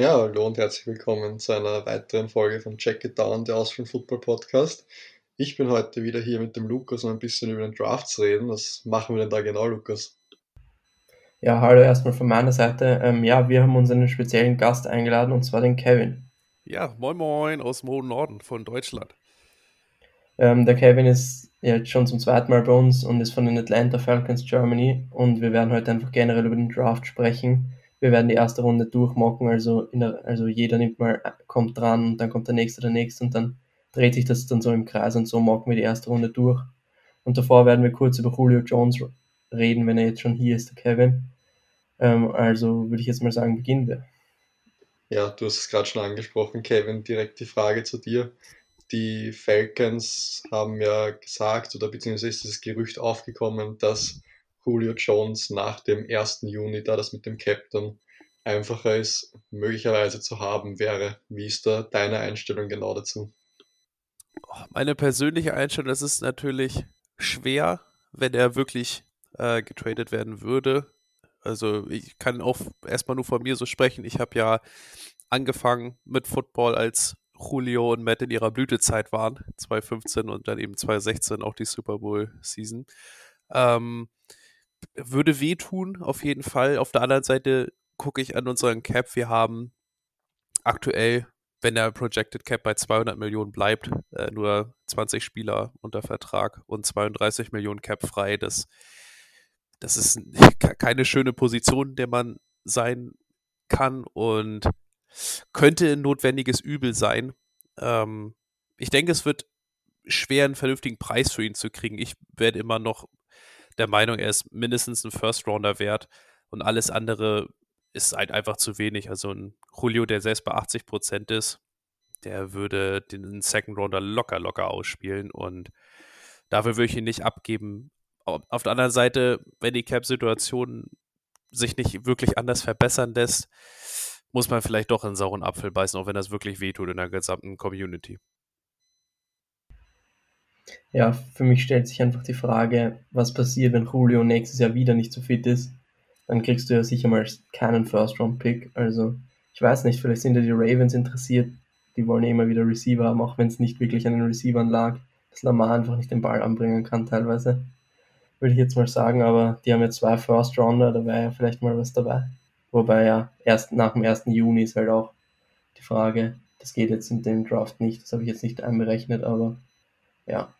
Ja, hallo und herzlich willkommen zu einer weiteren Folge von Check It Down, der Austrian Football Podcast. Ich bin heute wieder hier mit dem Lukas, um ein bisschen über den Draft zu reden. Was machen wir denn da genau, Lukas? Ja, hallo erstmal von meiner Seite. Ähm, ja, wir haben uns einen speziellen Gast eingeladen und zwar den Kevin. Ja, moin moin aus dem hohen Norden von Deutschland. Ähm, der Kevin ist jetzt schon zum zweiten Mal bei uns und ist von den Atlanta Falcons Germany und wir werden heute einfach generell über den Draft sprechen wir werden die erste Runde durchmocken, also, der, also jeder nimmt mal, kommt dran und dann kommt der nächste, der nächste und dann dreht sich das dann so im Kreis und so mocken wir die erste Runde durch. Und davor werden wir kurz über Julio Jones reden, wenn er jetzt schon hier ist, der Kevin. Ähm, also würde ich jetzt mal sagen, beginnen wir. Ja, du hast es gerade schon angesprochen, Kevin, direkt die Frage zu dir. Die Falcons haben ja gesagt, oder beziehungsweise ist das Gerücht aufgekommen, dass Julio Jones nach dem 1. Juni, da das mit dem Captain einfacher ist, möglicherweise zu haben wäre. Wie ist da deine Einstellung genau dazu? Meine persönliche Einstellung, das ist natürlich schwer, wenn er wirklich äh, getradet werden würde. Also ich kann auch erstmal nur von mir so sprechen. Ich habe ja angefangen mit Football, als Julio und Matt in ihrer Blütezeit waren, 2015 und dann eben 2016 auch die Super Bowl Season. Ähm, würde wehtun, auf jeden Fall. Auf der anderen Seite gucke ich an unseren Cap. Wir haben aktuell, wenn der Projected Cap bei 200 Millionen bleibt, äh, nur 20 Spieler unter Vertrag und 32 Millionen Cap frei. Das, das ist keine schöne Position, in der man sein kann und könnte ein notwendiges Übel sein. Ähm, ich denke, es wird schwer, einen vernünftigen Preis für ihn zu kriegen. Ich werde immer noch der Meinung, er ist mindestens ein First-Rounder wert und alles andere ist halt einfach zu wenig. Also ein Julio, der selbst bei 80 Prozent ist, der würde den Second Rounder locker, locker ausspielen und dafür würde ich ihn nicht abgeben. Auf der anderen Seite, wenn die Cap-Situation sich nicht wirklich anders verbessern lässt, muss man vielleicht doch einen sauren Apfel beißen, auch wenn das wirklich wehtut in der gesamten Community. Ja, für mich stellt sich einfach die Frage, was passiert, wenn Julio nächstes Jahr wieder nicht so fit ist. Dann kriegst du ja sicher mal keinen First-Round-Pick. Also, ich weiß nicht, vielleicht sind ja die Ravens interessiert. Die wollen ja immer wieder Receiver haben, auch wenn es nicht wirklich an den Receivern lag, dass Lamar einfach nicht den Ball anbringen kann teilweise. Würde ich jetzt mal sagen, aber die haben ja zwei First-Rounder, da wäre ja vielleicht mal was dabei. Wobei ja, erst nach dem 1. Juni ist halt auch die Frage, das geht jetzt in dem Draft nicht, das habe ich jetzt nicht einberechnet, aber ja,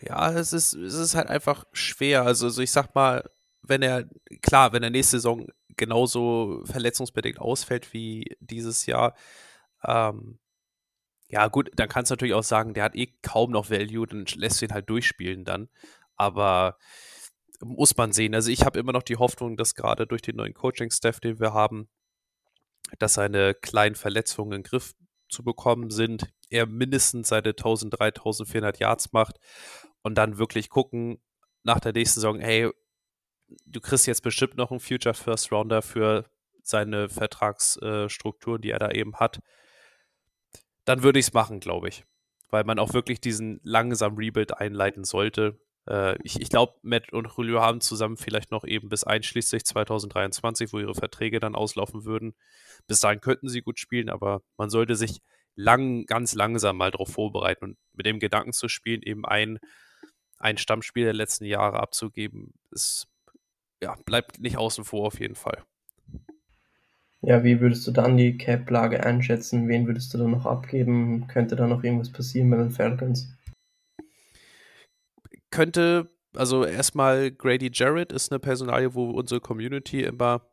ja, es ist, es ist halt einfach schwer. Also, also ich sag mal, wenn er, klar, wenn er nächste Saison genauso verletzungsbedingt ausfällt wie dieses Jahr, ähm, ja, gut, dann kannst du natürlich auch sagen, der hat eh kaum noch Value, dann lässt du ihn halt durchspielen dann. Aber muss man sehen. Also ich habe immer noch die Hoffnung, dass gerade durch den neuen Coaching-Staff, den wir haben, dass seine kleinen Verletzungen in den Griff zu bekommen sind, er mindestens seine 1000, 3400 Yards macht und dann wirklich gucken nach der nächsten Saison, hey, du kriegst jetzt bestimmt noch einen Future First Rounder für seine Vertragsstrukturen, die er da eben hat, dann würde ich es machen, glaube ich. Weil man auch wirklich diesen langsamen Rebuild einleiten sollte. Äh, ich ich glaube, Matt und Julio haben zusammen vielleicht noch eben bis einschließlich 2023, wo ihre Verträge dann auslaufen würden. Bis dahin könnten sie gut spielen, aber man sollte sich lang, ganz langsam mal darauf vorbereiten und mit dem Gedanken zu spielen, eben ein ein Stammspiel der letzten Jahre abzugeben, ist, ja, bleibt nicht außen vor auf jeden Fall. Ja, wie würdest du dann die Cap-Lage einschätzen? Wen würdest du dann noch abgeben? Könnte da noch irgendwas passieren bei den Falcons? Könnte, also erstmal Grady Jarrett ist eine Personalie, wo unsere Community immer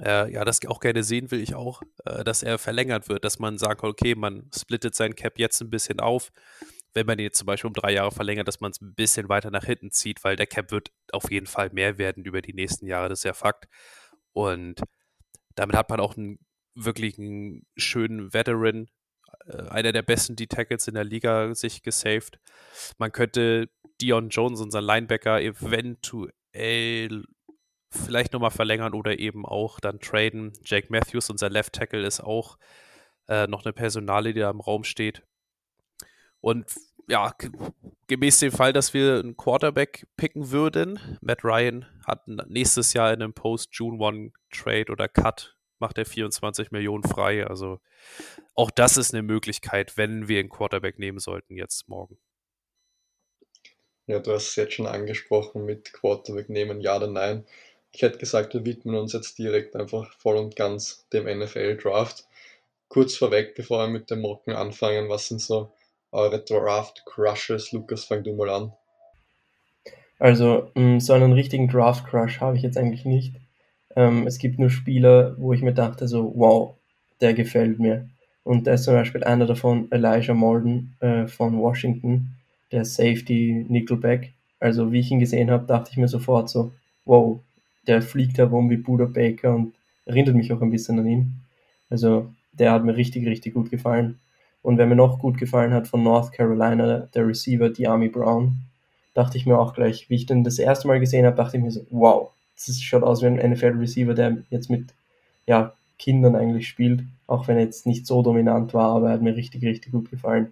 äh, ja, das auch gerne sehen will ich auch, äh, dass er verlängert wird, dass man sagt, okay, man splittet sein Cap jetzt ein bisschen auf, wenn man ihn jetzt zum Beispiel um drei Jahre verlängert, dass man es ein bisschen weiter nach hinten zieht, weil der Cap wird auf jeden Fall mehr werden über die nächsten Jahre, das ist ja Fakt. Und damit hat man auch einen wirklichen schönen Veteran, äh, einer der besten D-Tackles in der Liga, sich gesaved. Man könnte Dion Jones, unseren Linebacker, eventuell vielleicht nochmal verlängern oder eben auch dann traden. Jake Matthews, unser Left Tackle, ist auch äh, noch eine Personale, die da im Raum steht. Und ja, gemäß dem Fall, dass wir einen Quarterback picken würden, Matt Ryan hat nächstes Jahr in einem Post-June-One-Trade oder Cut macht er 24 Millionen frei. Also auch das ist eine Möglichkeit, wenn wir einen Quarterback nehmen sollten jetzt morgen. Ja, du hast es jetzt schon angesprochen mit Quarterback nehmen, ja oder nein. Ich hätte gesagt, wir widmen uns jetzt direkt einfach voll und ganz dem NFL-Draft. Kurz vorweg, bevor wir mit dem Mocken anfangen, was sind so eure Draft-Crushes? Lukas, fang du mal an. Also, mm, so einen richtigen Draft-Crush habe ich jetzt eigentlich nicht. Ähm, es gibt nur Spieler, wo ich mir dachte, so, wow, der gefällt mir. Und da ist zum Beispiel einer davon, Elijah Molden äh, von Washington, der Safety Nickelback. Also, wie ich ihn gesehen habe, dachte ich mir sofort so, wow, der fliegt herum wie Buda Baker und erinnert mich auch ein bisschen an ihn. Also, der hat mir richtig, richtig gut gefallen. Und wer mir noch gut gefallen hat von North Carolina, der Receiver Diami Brown, dachte ich mir auch gleich, wie ich den das erste Mal gesehen habe, dachte ich mir so, wow, das schaut aus wie ein NFL-Receiver, der jetzt mit ja, Kindern eigentlich spielt, auch wenn er jetzt nicht so dominant war, aber er hat mir richtig, richtig gut gefallen.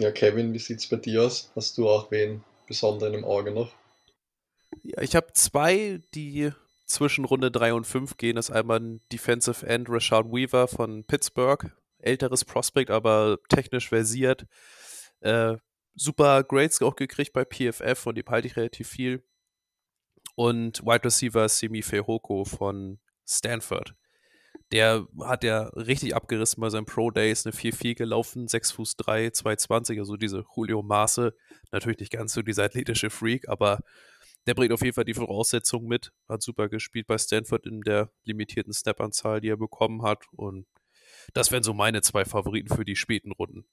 Ja, Kevin, wie sieht es bei dir aus? Hast du auch wen besonderen im Auge noch? Ja, ich habe zwei, die zwischen Runde 3 und 5 gehen. Das ist einmal ein Defensive End Rashad Weaver von Pittsburgh. Älteres Prospect, aber technisch versiert. Äh, super Grades auch gekriegt bei PFF und die halte ich relativ viel. Und Wide Receiver Simi Fehoko von Stanford. Der hat ja richtig abgerissen bei seinen Pro Days, eine 4-4 gelaufen, 6 Fuß 3, 220, also diese Julio Maße. Natürlich nicht ganz so dieser athletische Freak, aber der bringt auf jeden Fall die Voraussetzungen mit. Hat super gespielt bei Stanford in der limitierten Snap-Anzahl, die er bekommen hat. Und das wären so meine zwei Favoriten für die späten Runden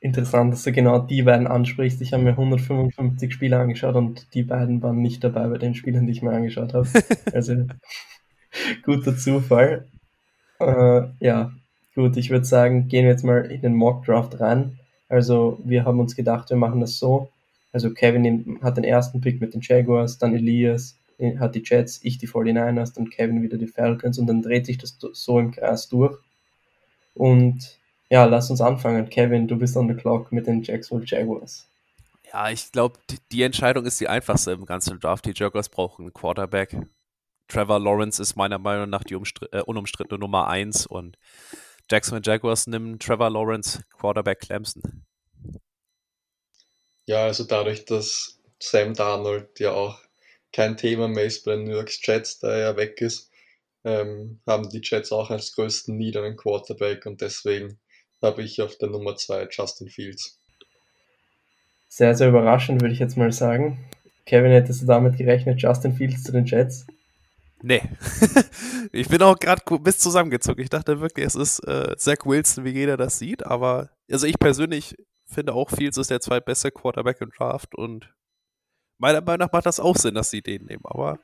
interessant, dass du genau die beiden ansprichst. Ich habe mir 155 Spiele angeschaut und die beiden waren nicht dabei bei den Spielen, die ich mir angeschaut habe. Also guter Zufall. Äh, ja, gut, ich würde sagen, gehen wir jetzt mal in den Mock Draft rein. Also wir haben uns gedacht, wir machen das so. Also Kevin hat den ersten Pick mit den Jaguars, dann Elias hat die Jets, ich die 49ers, dann Kevin wieder die Falcons und dann dreht sich das so im Kreis durch. Und ja, lass uns anfangen. Kevin, du bist on the clock mit den Jacksonville Jaguars. Ja, ich glaube, die Entscheidung ist die einfachste im ganzen Draft. Die Jaguars brauchen einen Quarterback. Trevor Lawrence ist meiner Meinung nach die äh, unumstrittene Nummer 1 und Jacksonville Jaguars nimmt Trevor Lawrence, Quarterback Clemson. Ja, also dadurch, dass Sam Darnold ja auch kein Thema mehr ist bei den New York Jets, da er weg ist, ähm, haben die Jets auch als größten Need einen Quarterback und deswegen habe ich auf der Nummer 2 Justin Fields. Sehr, sehr überraschend, würde ich jetzt mal sagen. Kevin, hättest du damit gerechnet, Justin Fields zu den Jets? Nee. ich bin auch gerade bis zusammengezogen. Ich dachte wirklich, es ist äh, Zach Wilson, wie jeder das sieht, aber also ich persönlich finde auch, Fields ist der zweitbeste Quarterback im Draft und meiner Meinung nach macht das auch Sinn, dass sie den nehmen, aber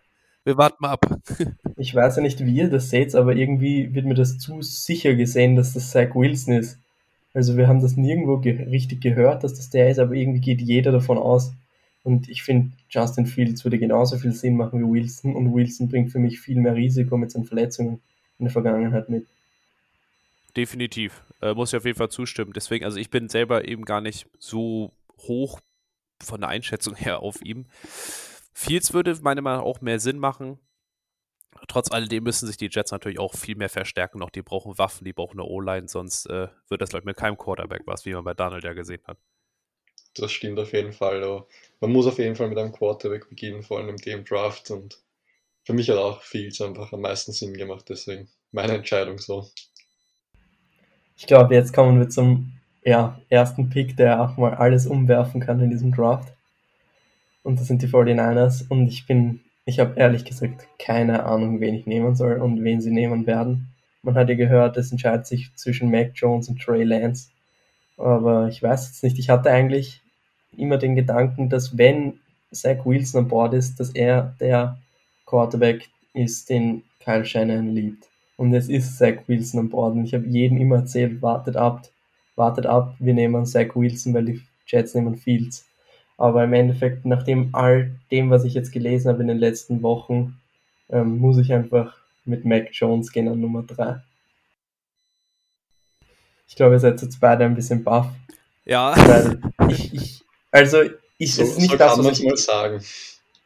wir warten mal ab. ich weiß ja nicht, wie ihr das seht, aber irgendwie wird mir das zu sicher gesehen, dass das Zach Wilson ist. Also wir haben das nirgendwo ge richtig gehört, dass das der ist, aber irgendwie geht jeder davon aus. Und ich finde, Justin Fields würde genauso viel Sinn machen wie Wilson und Wilson bringt für mich viel mehr Risiko mit seinen Verletzungen in der Vergangenheit mit. Definitiv. Äh, muss ich auf jeden Fall zustimmen. Deswegen, also ich bin selber eben gar nicht so hoch von der Einschätzung her auf ihm. Fields würde meiner Meinung nach auch mehr Sinn machen. Trotz alledem müssen sich die Jets natürlich auch viel mehr verstärken noch. Die brauchen Waffen, die brauchen eine O-Line, sonst äh, wird das, glaube ich, mit keinem Quarterback was, wie man bei Donald ja gesehen hat. Das stimmt auf jeden Fall. Man muss auf jeden Fall mit einem Quarterback beginnen, vor allem im dem Draft. Und für mich hat auch Fields einfach am meisten Sinn gemacht, deswegen meine Entscheidung so. Ich glaube, jetzt kommen wir zum ja, ersten Pick, der auch mal alles umwerfen kann in diesem Draft. Und das sind die 49ers. Und ich bin ich habe ehrlich gesagt keine Ahnung, wen ich nehmen soll und wen sie nehmen werden. Man hat ja gehört, es entscheidet sich zwischen Mac Jones und Trey Lance. Aber ich weiß jetzt nicht. Ich hatte eigentlich immer den Gedanken, dass wenn Zach Wilson an Bord ist, dass er der Quarterback ist, den Kyle Shannon liebt. Und es ist Zach Wilson an Bord. Und ich habe jedem immer erzählt, wartet ab, wartet ab, wir nehmen Zach Wilson, weil die Jets nehmen Fields. Aber im Endeffekt, nach dem all dem, was ich jetzt gelesen habe in den letzten Wochen, ähm, muss ich einfach mit Mac Jones gehen an Nummer 3. Ich glaube, ihr seid jetzt beide ein bisschen baff. Ja. Weil ich, ich, also, ich so, ist nicht so das, was ich mal sagen.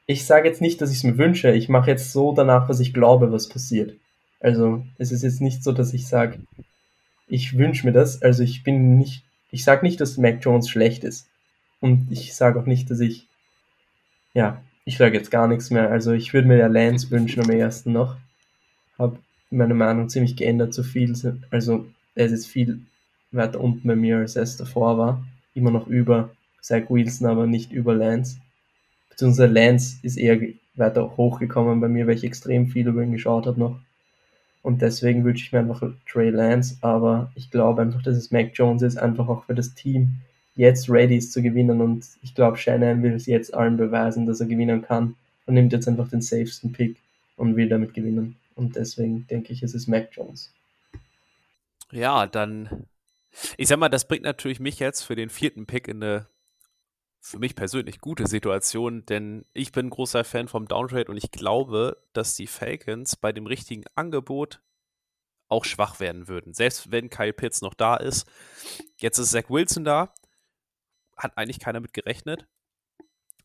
ich sage jetzt nicht, dass ich es mir wünsche. Ich mache jetzt so danach, was ich glaube, was passiert. Also es ist jetzt nicht so, dass ich sage, ich wünsche mir das. Also ich bin nicht, ich sage nicht, dass Mac Jones schlecht ist. Und ich sage auch nicht, dass ich, ja, ich sage jetzt gar nichts mehr. Also ich würde mir ja Lance wünschen am ersten noch. Habe meine Meinung ziemlich geändert zu viel. Also er ist jetzt viel weiter unten bei mir, als es davor war. Immer noch über Zach Wilson, aber nicht über Lance. Beziehungsweise Lance ist eher weiter hochgekommen bei mir, weil ich extrem viel über ihn geschaut habe noch. Und deswegen wünsche ich mir einfach Trey Lance, aber ich glaube einfach, dass es Mac Jones ist, einfach auch für das Team jetzt ready ist zu gewinnen und ich glaube, Shannon will es jetzt allen beweisen, dass er gewinnen kann und nimmt jetzt einfach den safesten Pick und will damit gewinnen. Und deswegen denke ich, es ist Mac Jones. Ja, dann, ich sag mal, das bringt natürlich mich jetzt für den vierten Pick in eine für mich persönlich gute Situation, denn ich bin großer Fan vom Downtrade und ich glaube, dass die Falcons bei dem richtigen Angebot auch schwach werden würden. Selbst wenn Kyle Pitts noch da ist. Jetzt ist Zach Wilson da. Hat eigentlich keiner mit gerechnet.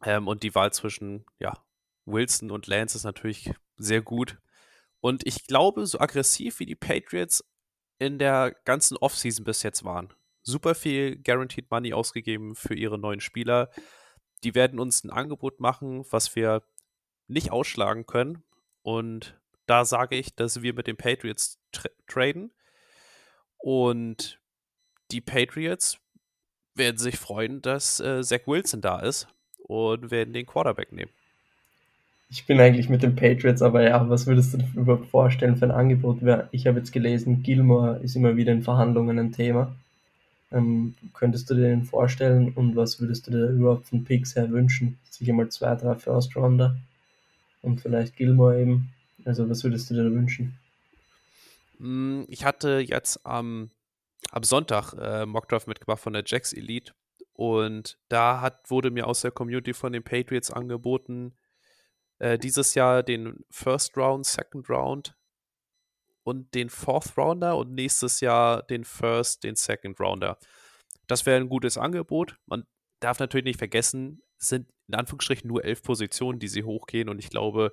Ähm, und die Wahl zwischen ja, Wilson und Lance ist natürlich sehr gut. Und ich glaube, so aggressiv wie die Patriots in der ganzen Offseason bis jetzt waren, super viel Guaranteed Money ausgegeben für ihre neuen Spieler. Die werden uns ein Angebot machen, was wir nicht ausschlagen können. Und da sage ich, dass wir mit den Patriots tra traden. Und die Patriots werden sich freuen, dass äh, Zach Wilson da ist und werden den Quarterback nehmen. Ich bin eigentlich mit den Patriots, aber ja, was würdest du dir überhaupt vorstellen für ein Angebot? Ich habe jetzt gelesen, Gilmore ist immer wieder in Verhandlungen ein Thema. Ähm, könntest du dir den vorstellen und was würdest du dir überhaupt von Picks her wünschen? Sicher mal zwei, drei First Rounder und vielleicht Gilmore eben. Also was würdest du dir wünschen? Hm, ich hatte jetzt am, am Sonntag äh, Mockdraft mitgebracht von der Jax Elite und da hat, wurde mir aus der Community von den Patriots angeboten, äh, dieses Jahr den First Round, Second Round und den Fourth Rounder und nächstes Jahr den First, den Second Rounder. Das wäre ein gutes Angebot. Man darf natürlich nicht vergessen, es sind in Anführungsstrichen nur elf Positionen, die sie hochgehen und ich glaube,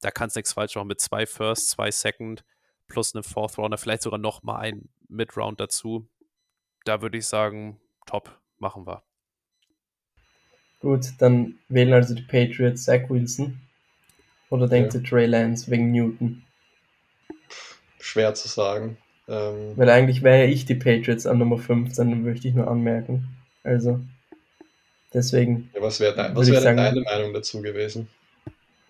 da kann es nichts falsch machen mit zwei First, zwei Second plus einem Fourth Rounder, vielleicht sogar noch mal ein Mid-Round dazu. Da würde ich sagen, top, machen wir. Gut, dann wählen also die Patriots Zach Wilson. Oder denkt ja. ihr Trey Lance wegen Newton? Schwer zu sagen. Ähm, Weil eigentlich wäre ja ich die Patriots an Nummer 15, möchte ich nur anmerken. Also, deswegen. Ja, was wäre dein, wär deine Meinung dazu gewesen?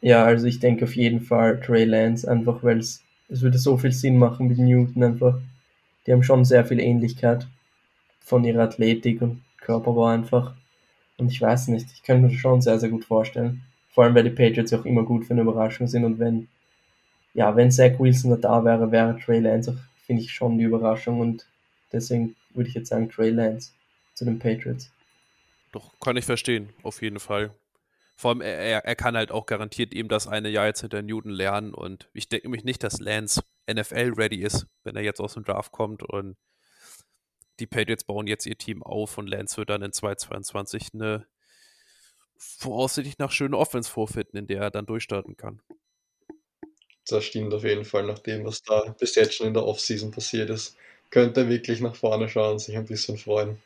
Ja, also ich denke auf jeden Fall Trey Lance, einfach weil es, es würde so viel Sinn machen mit Newton einfach. Die haben schon sehr viel Ähnlichkeit von ihrer Athletik und Körperbau einfach. Und ich weiß nicht, ich könnte mir schon sehr, sehr gut vorstellen. Vor allem, weil die Patriots auch immer gut für eine Überraschung sind und wenn ja, wenn Zach Wilson da wäre, wäre Trey Lance auch, finde ich, schon die Überraschung und deswegen würde ich jetzt sagen Trey Lance zu den Patriots. Doch, kann ich verstehen, auf jeden Fall. Vor allem, er, er kann halt auch garantiert eben das eine Jahr jetzt hinter Newton lernen und ich denke mich nicht, dass Lance NFL-ready ist, wenn er jetzt aus dem Draft kommt und die Patriots bauen jetzt ihr Team auf und Lance wird dann in 2022 eine voraussichtlich nach schöne Offense vorfinden, in der er dann durchstarten kann. Das stimmt auf jeden Fall, nach dem, was da bis jetzt schon in der Offseason passiert ist. Könnte wirklich nach vorne schauen und sich ein bisschen freuen.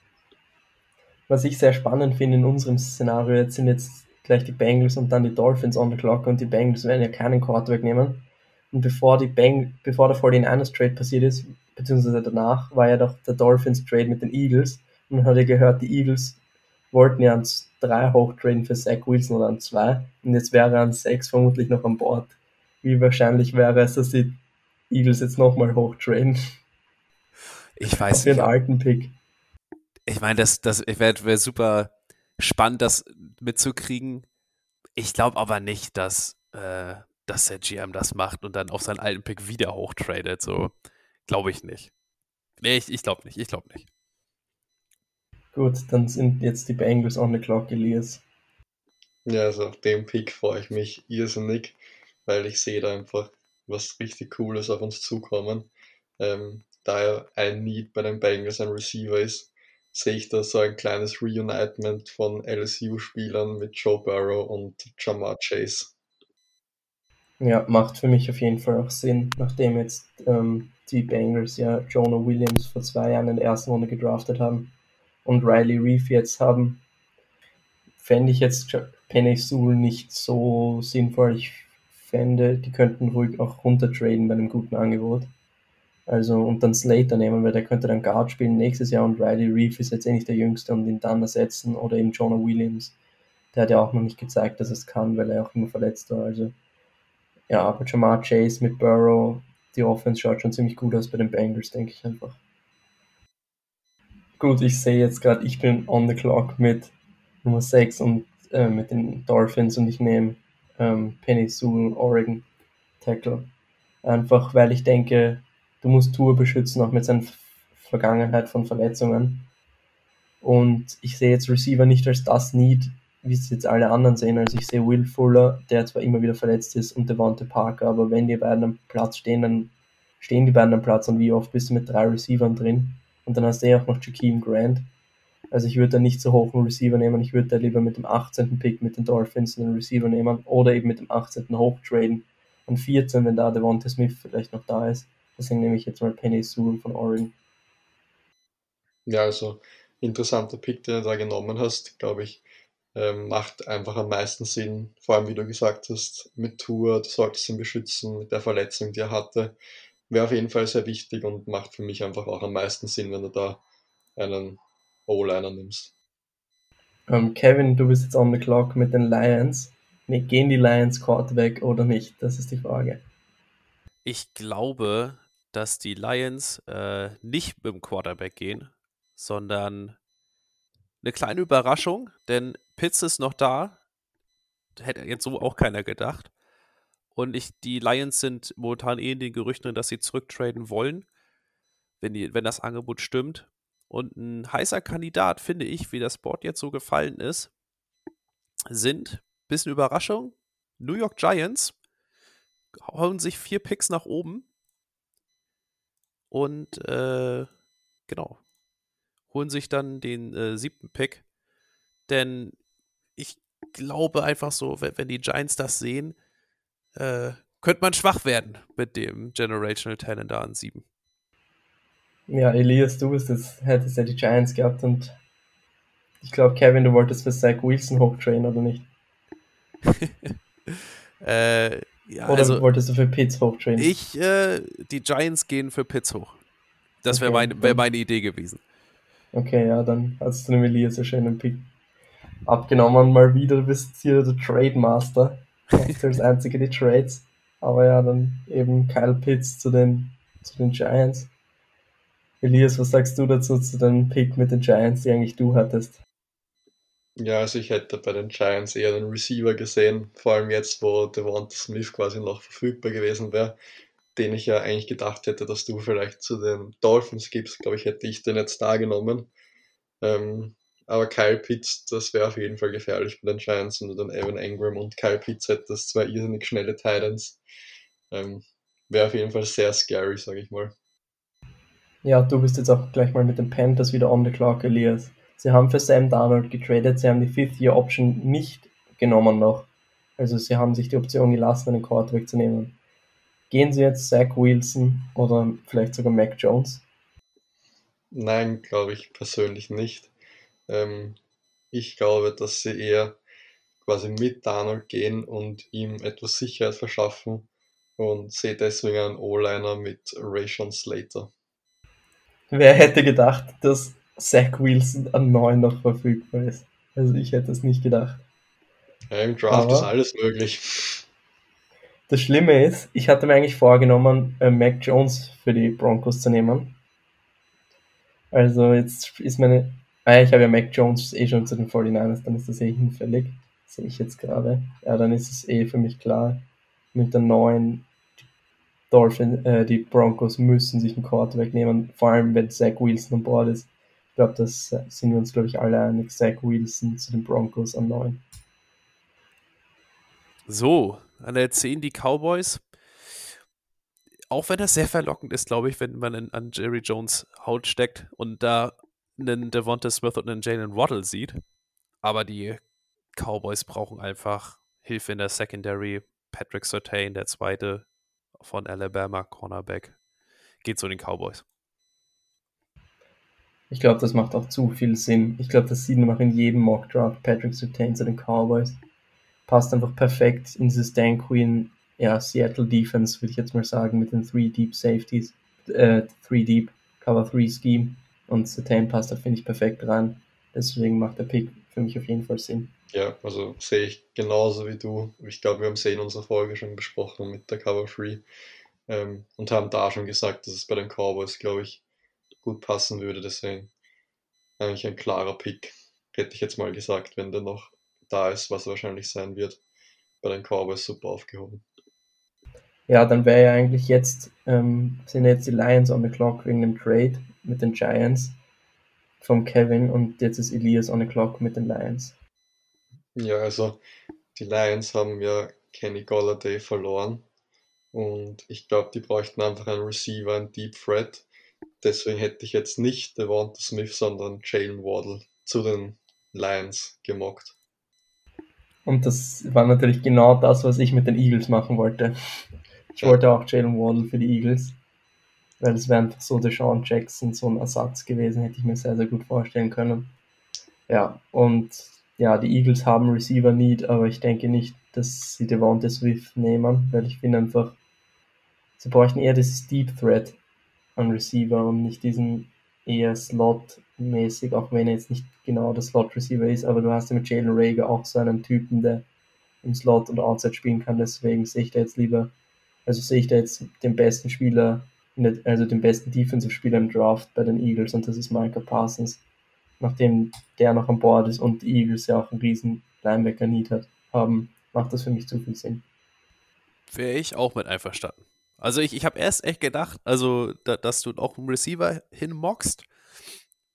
Was ich sehr spannend finde in unserem Szenario, jetzt sind jetzt gleich die Bengals und dann die Dolphins on the clock und die Bengals werden ja keinen Quarterback nehmen. Und bevor, die Bang, bevor der 49ers Trade passiert ist, beziehungsweise danach, war ja doch der Dolphins Trade mit den Eagles. Und man hat ja gehört, die Eagles wollten ja ans 3 hochtraden für Zach Wilson oder an 2. Und jetzt wäre er an 6 vermutlich noch an Bord wie wahrscheinlich wäre es, dass die Eagles jetzt nochmal hochtrainen. Ich weiß Für einen alten Pick. Ich meine, das, das wäre wär super spannend, das mitzukriegen. Ich glaube aber nicht, dass, äh, dass der GM das macht und dann auf seinen alten Pick wieder hochtradet. So, glaube ich nicht. Nee, ich, ich glaube nicht. Ich glaube nicht. Gut, dann sind jetzt die Bengals on the clock, Elias. Ja, also auf den Pick freue ich mich irrsinnig weil ich sehe da einfach was richtig Cooles auf uns zukommen. Ähm, da ja ein Need bei den Bengals ein Receiver ist, sehe ich da so ein kleines Reunitement von LSU-Spielern mit Joe Burrow und Jamar Chase. Ja, macht für mich auf jeden Fall auch Sinn, nachdem jetzt ähm, die Bengals ja Jonah Williams vor zwei Jahren in der ersten Runde gedraftet haben und Riley Reef jetzt haben, fände ich jetzt Penny Sewell nicht so sinnvoll. Ich fände, die könnten ruhig auch runtertraden bei einem guten Angebot. Also und dann Slater nehmen, weil der könnte dann Guard spielen nächstes Jahr und Riley Reef ist jetzt eh nicht der Jüngste und ihn dann ersetzen oder eben Jonah Williams. Der hat ja auch noch nicht gezeigt, dass es kann, weil er auch immer verletzt war. Also ja, aber Jamar Chase mit Burrow, die Offense schaut schon ziemlich gut aus bei den Bengals, denke ich einfach. Gut, ich sehe jetzt gerade, ich bin on the clock mit Nummer 6 und äh, mit den Dolphins und ich nehme ähm, Penny Sewell, Oregon Tackle. Einfach weil ich denke, du musst Tour beschützen, auch mit seiner Vergangenheit von Verletzungen. Und ich sehe jetzt Receiver nicht als das Need, wie es jetzt alle anderen sehen. Also ich sehe Will Fuller, der zwar immer wieder verletzt ist, und Devonte Parker, aber wenn die beiden am Platz stehen, dann stehen die beiden am Platz und wie oft bist du mit drei Receivern drin? Und dann hast du eh auch noch Jakeem Grant. Also ich würde da nicht so hoch einen Receiver nehmen, ich würde da lieber mit dem 18. Pick mit den Dolphins einen Receiver nehmen oder eben mit dem 18. hochtraden und 14, wenn da Devonte Smith vielleicht noch da ist. Deswegen nehme ich jetzt mal Penny Sewell von Oregon. Ja, also interessanter Pick, den du da genommen hast, glaube ich ähm, macht einfach am meisten Sinn, vor allem wie du gesagt hast, mit Tour, du solltest ihn beschützen mit der Verletzung, die er hatte. Wäre auf jeden Fall sehr wichtig und macht für mich einfach auch am meisten Sinn, wenn du da einen O-Liner nimmst. Um, ähm, Kevin, du bist jetzt on the clock mit den Lions. Nee, gehen die Lions Quarterback oder nicht? Das ist die Frage. Ich glaube, dass die Lions äh, nicht mit dem Quarterback gehen, sondern eine kleine Überraschung, denn Pitts ist noch da. Hätte jetzt so auch keiner gedacht. Und ich, die Lions sind momentan eh in den Gerüchten, dass sie zurücktraden wollen, wenn, die, wenn das Angebot stimmt. Und ein heißer Kandidat, finde ich, wie das Board jetzt so gefallen ist, sind, bisschen Überraschung, New York Giants hauen sich vier Picks nach oben. Und äh, genau, holen sich dann den äh, siebten Pick. Denn ich glaube einfach so, wenn, wenn die Giants das sehen, äh, könnte man schwach werden mit dem Generational Talent da an sieben. Ja, Elias, du bist es, hättest ja die Giants gehabt und ich glaube, Kevin, du wolltest für Zach Wilson hochtrainen, oder nicht? äh, ja, oder also, wolltest du für Pitts hochtrainen? Ich, äh, die Giants gehen für Pitts hoch. Das wäre okay, mein, wär meine Idee gewesen. Okay, ja, dann hast du dem Elias ja schön einen Pick abgenommen. Mal wieder, du bist hier der Trade Master. Machst als einzige die Trades. Aber ja, dann eben Kyle Pitts zu den, zu den Giants. Elias, was sagst du dazu zu dem Pick mit den Giants, die eigentlich du hattest? Ja, also ich hätte bei den Giants eher den Receiver gesehen, vor allem jetzt, wo Devonta Smith quasi noch verfügbar gewesen wäre den ich ja eigentlich gedacht hätte, dass du vielleicht zu den Dolphins gibst, glaube ich, hätte ich den jetzt da genommen. Ähm, aber Kyle Pitts, das wäre auf jeden Fall gefährlich bei den Giants, du dann Evan Engram und Kyle Pitts hättest, zwei irrsinnig schnelle Titans. Ähm, wäre auf jeden Fall sehr scary, sage ich mal. Ja, du bist jetzt auch gleich mal mit den Panthers wieder on the clock, Elias. Sie haben für Sam Darnold getradet, sie haben die Fifth-Year-Option nicht genommen noch. Also sie haben sich die Option gelassen, einen Quarterback zu nehmen. Gehen Sie jetzt Zach Wilson oder vielleicht sogar Mac Jones? Nein, glaube ich persönlich nicht. Ähm, ich glaube, dass sie eher quasi mit Darnold gehen und ihm etwas Sicherheit verschaffen und sehe deswegen einen O-Liner mit Rayshon Slater. Wer hätte gedacht, dass Zach Wilson an 9 noch verfügbar ist? Also ich hätte es nicht gedacht. Ja, Im Draft Aber ist alles möglich. Das Schlimme ist, ich hatte mir eigentlich vorgenommen, äh, Mac Jones für die Broncos zu nehmen. Also jetzt ist meine. Ah, ich habe ja Mac Jones eh schon zu den 49ers, dann ist das eh hinfällig. Sehe ich jetzt gerade. Ja, dann ist es eh für mich klar. Mit der neuen Dolphin, äh, die Broncos müssen sich einen Quarterback nehmen, vor allem wenn Zach Wilson an Bord ist. Ich glaube, das äh, sind wir uns, glaube ich, alle einig. Zach Wilson zu den Broncos an 9. So, an der 10 die Cowboys. Auch wenn das sehr verlockend ist, glaube ich, wenn man in, an Jerry Jones Haut steckt und da einen Devonta Smith und einen Jalen Waddle sieht. Aber die Cowboys brauchen einfach Hilfe in der Secondary. Patrick Sertain, der zweite von Alabama, Cornerback, geht zu den Cowboys. Ich glaube, das macht auch zu viel Sinn. Ich glaube, das sieht man auch in jedem Mock Draft. Patrick Sertain zu den Cowboys. Passt einfach perfekt in dieses Dan Quinn, ja, Seattle Defense, würde ich jetzt mal sagen, mit den Three Deep Safeties, äh, Three Deep Cover 3 Scheme. Und Sertain passt da, finde ich, perfekt rein. Deswegen macht der Pick für mich auf jeden Fall Sinn. Ja, also sehe ich genauso wie du. Ich glaube, wir haben es eh in unserer Folge schon besprochen mit der Cover 3 ähm, und haben da schon gesagt, dass es bei den Cowboys, glaube ich, gut passen würde. Deswegen eigentlich ein klarer Pick, hätte ich jetzt mal gesagt, wenn der noch da ist, was er wahrscheinlich sein wird. Bei den Cowboys super aufgehoben. Ja, dann wäre ja eigentlich jetzt, ähm, sind jetzt die Lions on the clock wegen dem Trade mit den Giants vom Kevin und jetzt ist Elias on the clock mit den Lions. Ja, also die Lions haben ja Kenny Golladay verloren und ich glaube, die bräuchten einfach einen Receiver, einen Deep Threat. Deswegen hätte ich jetzt nicht Devonta Smith, sondern Jalen Waddle zu den Lions gemockt. Und das war natürlich genau das, was ich mit den Eagles machen wollte. Ich ja. wollte auch Jalen Waddle für die Eagles, weil es wäre einfach so der Sean Jackson, so ein Ersatz gewesen, hätte ich mir sehr, sehr gut vorstellen können. Ja, und ja, die Eagles haben Receiver Need, aber ich denke nicht, dass sie Devonta Swift nehmen, weil ich finde einfach, sie bräuchten eher dieses Deep Threat an Receiver und nicht diesen eher Slot-mäßig, auch wenn er jetzt nicht genau der Slot-Receiver ist, aber du hast ja mit Jalen Rager auch so einen Typen, der im Slot und Outside spielen kann, deswegen sehe ich da jetzt lieber, also sehe ich da jetzt den besten Spieler, also den besten Defensive-Spieler im Draft bei den Eagles und das ist Micah Parsons, nachdem der noch an Bord ist und die Eagles ja auch einen riesen Linebacker-Need hat, haben, macht das für mich zu viel Sinn. Wäre ich auch mit einverstanden. Also ich, ich habe erst echt gedacht, also da, dass du auch einen Receiver hinmockst,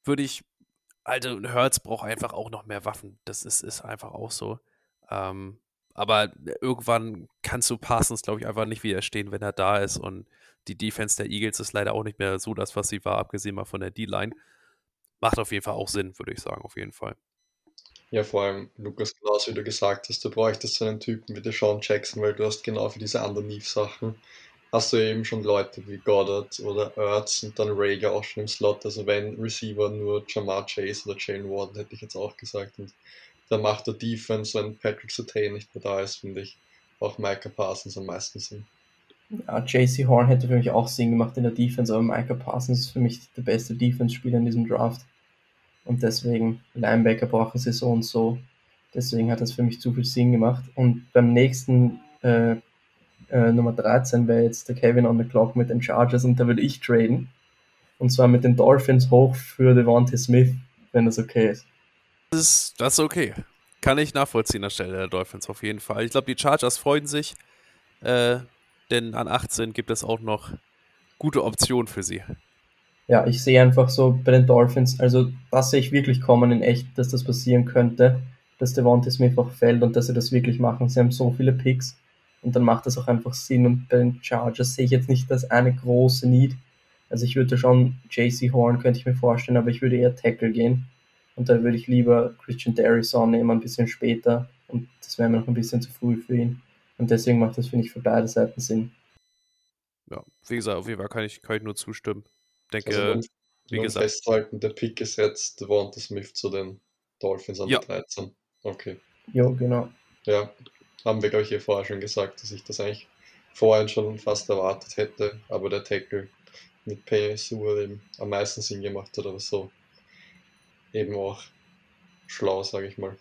würde ich, also Hertz braucht einfach auch noch mehr Waffen. Das ist, ist einfach auch so. Ähm, aber irgendwann kannst du Parsons, glaube ich, einfach nicht widerstehen, wenn er da ist. Und die Defense der Eagles ist leider auch nicht mehr so das, was sie war, abgesehen mal von der D-Line. Macht auf jeden Fall auch Sinn, würde ich sagen, auf jeden Fall. Ja, vor allem, Lukas, genauso wie du gesagt hast, du bräuchtest so einen Typen wie der Sean Jackson, weil du hast genau für diese Underneath-Sachen hast du eben schon Leute wie Goddard oder Ertz und dann Rager auch schon im Slot. Also wenn Receiver nur Jamar Chase oder Jane Warden, hätte ich jetzt auch gesagt. Und da macht der Defense, wenn Patrick Sertain nicht mehr da ist, finde ich auch Micah Parsons am meisten Sinn. Ja, JC Horn hätte für mich auch Sinn gemacht in der Defense, aber Micah Parsons ist für mich der beste Defense-Spieler in diesem Draft. Und deswegen, Linebacker brauchen sie so und so. Deswegen hat das für mich zu viel Sinn gemacht. Und beim nächsten äh, äh, Nummer 13 wäre jetzt der Kevin on the Clock mit den Chargers und da würde ich traden. Und zwar mit den Dolphins hoch für Devontae Smith, wenn das okay ist. Das ist, das ist okay. Kann ich nachvollziehen anstelle der Dolphins auf jeden Fall. Ich glaube, die Chargers freuen sich, äh, denn an 18 gibt es auch noch gute Optionen für sie. Ja, ich sehe einfach so bei den Dolphins, also das sehe ich wirklich kommen in echt, dass das passieren könnte, dass Devontae Smith auch fällt und dass sie das wirklich machen. Sie haben so viele Picks und dann macht das auch einfach Sinn. Und bei den Chargers sehe ich jetzt nicht das eine große Need. Also ich würde schon JC Horn, könnte ich mir vorstellen, aber ich würde eher Tackle gehen. Und da würde ich lieber Christian Darrison nehmen, ein bisschen später. Und das wäre mir noch ein bisschen zu früh für ihn. Und deswegen macht das, finde ich, für beide Seiten Sinn. Ja, wie gesagt, auf jeden Fall kann ich, kann ich nur zustimmen. Denke, also wie gesagt. festhalten, der Pick ist jetzt Devonta Smith zu den Dolphins an ja. 13. Okay. Ja, genau. Ja, haben wir, glaube ich, hier vorher schon gesagt, dass ich das eigentlich vorhin schon fast erwartet hätte, aber der Tackle mit PSU eben am meisten Sinn gemacht hat, aber so eben auch schlau, sage ich mal,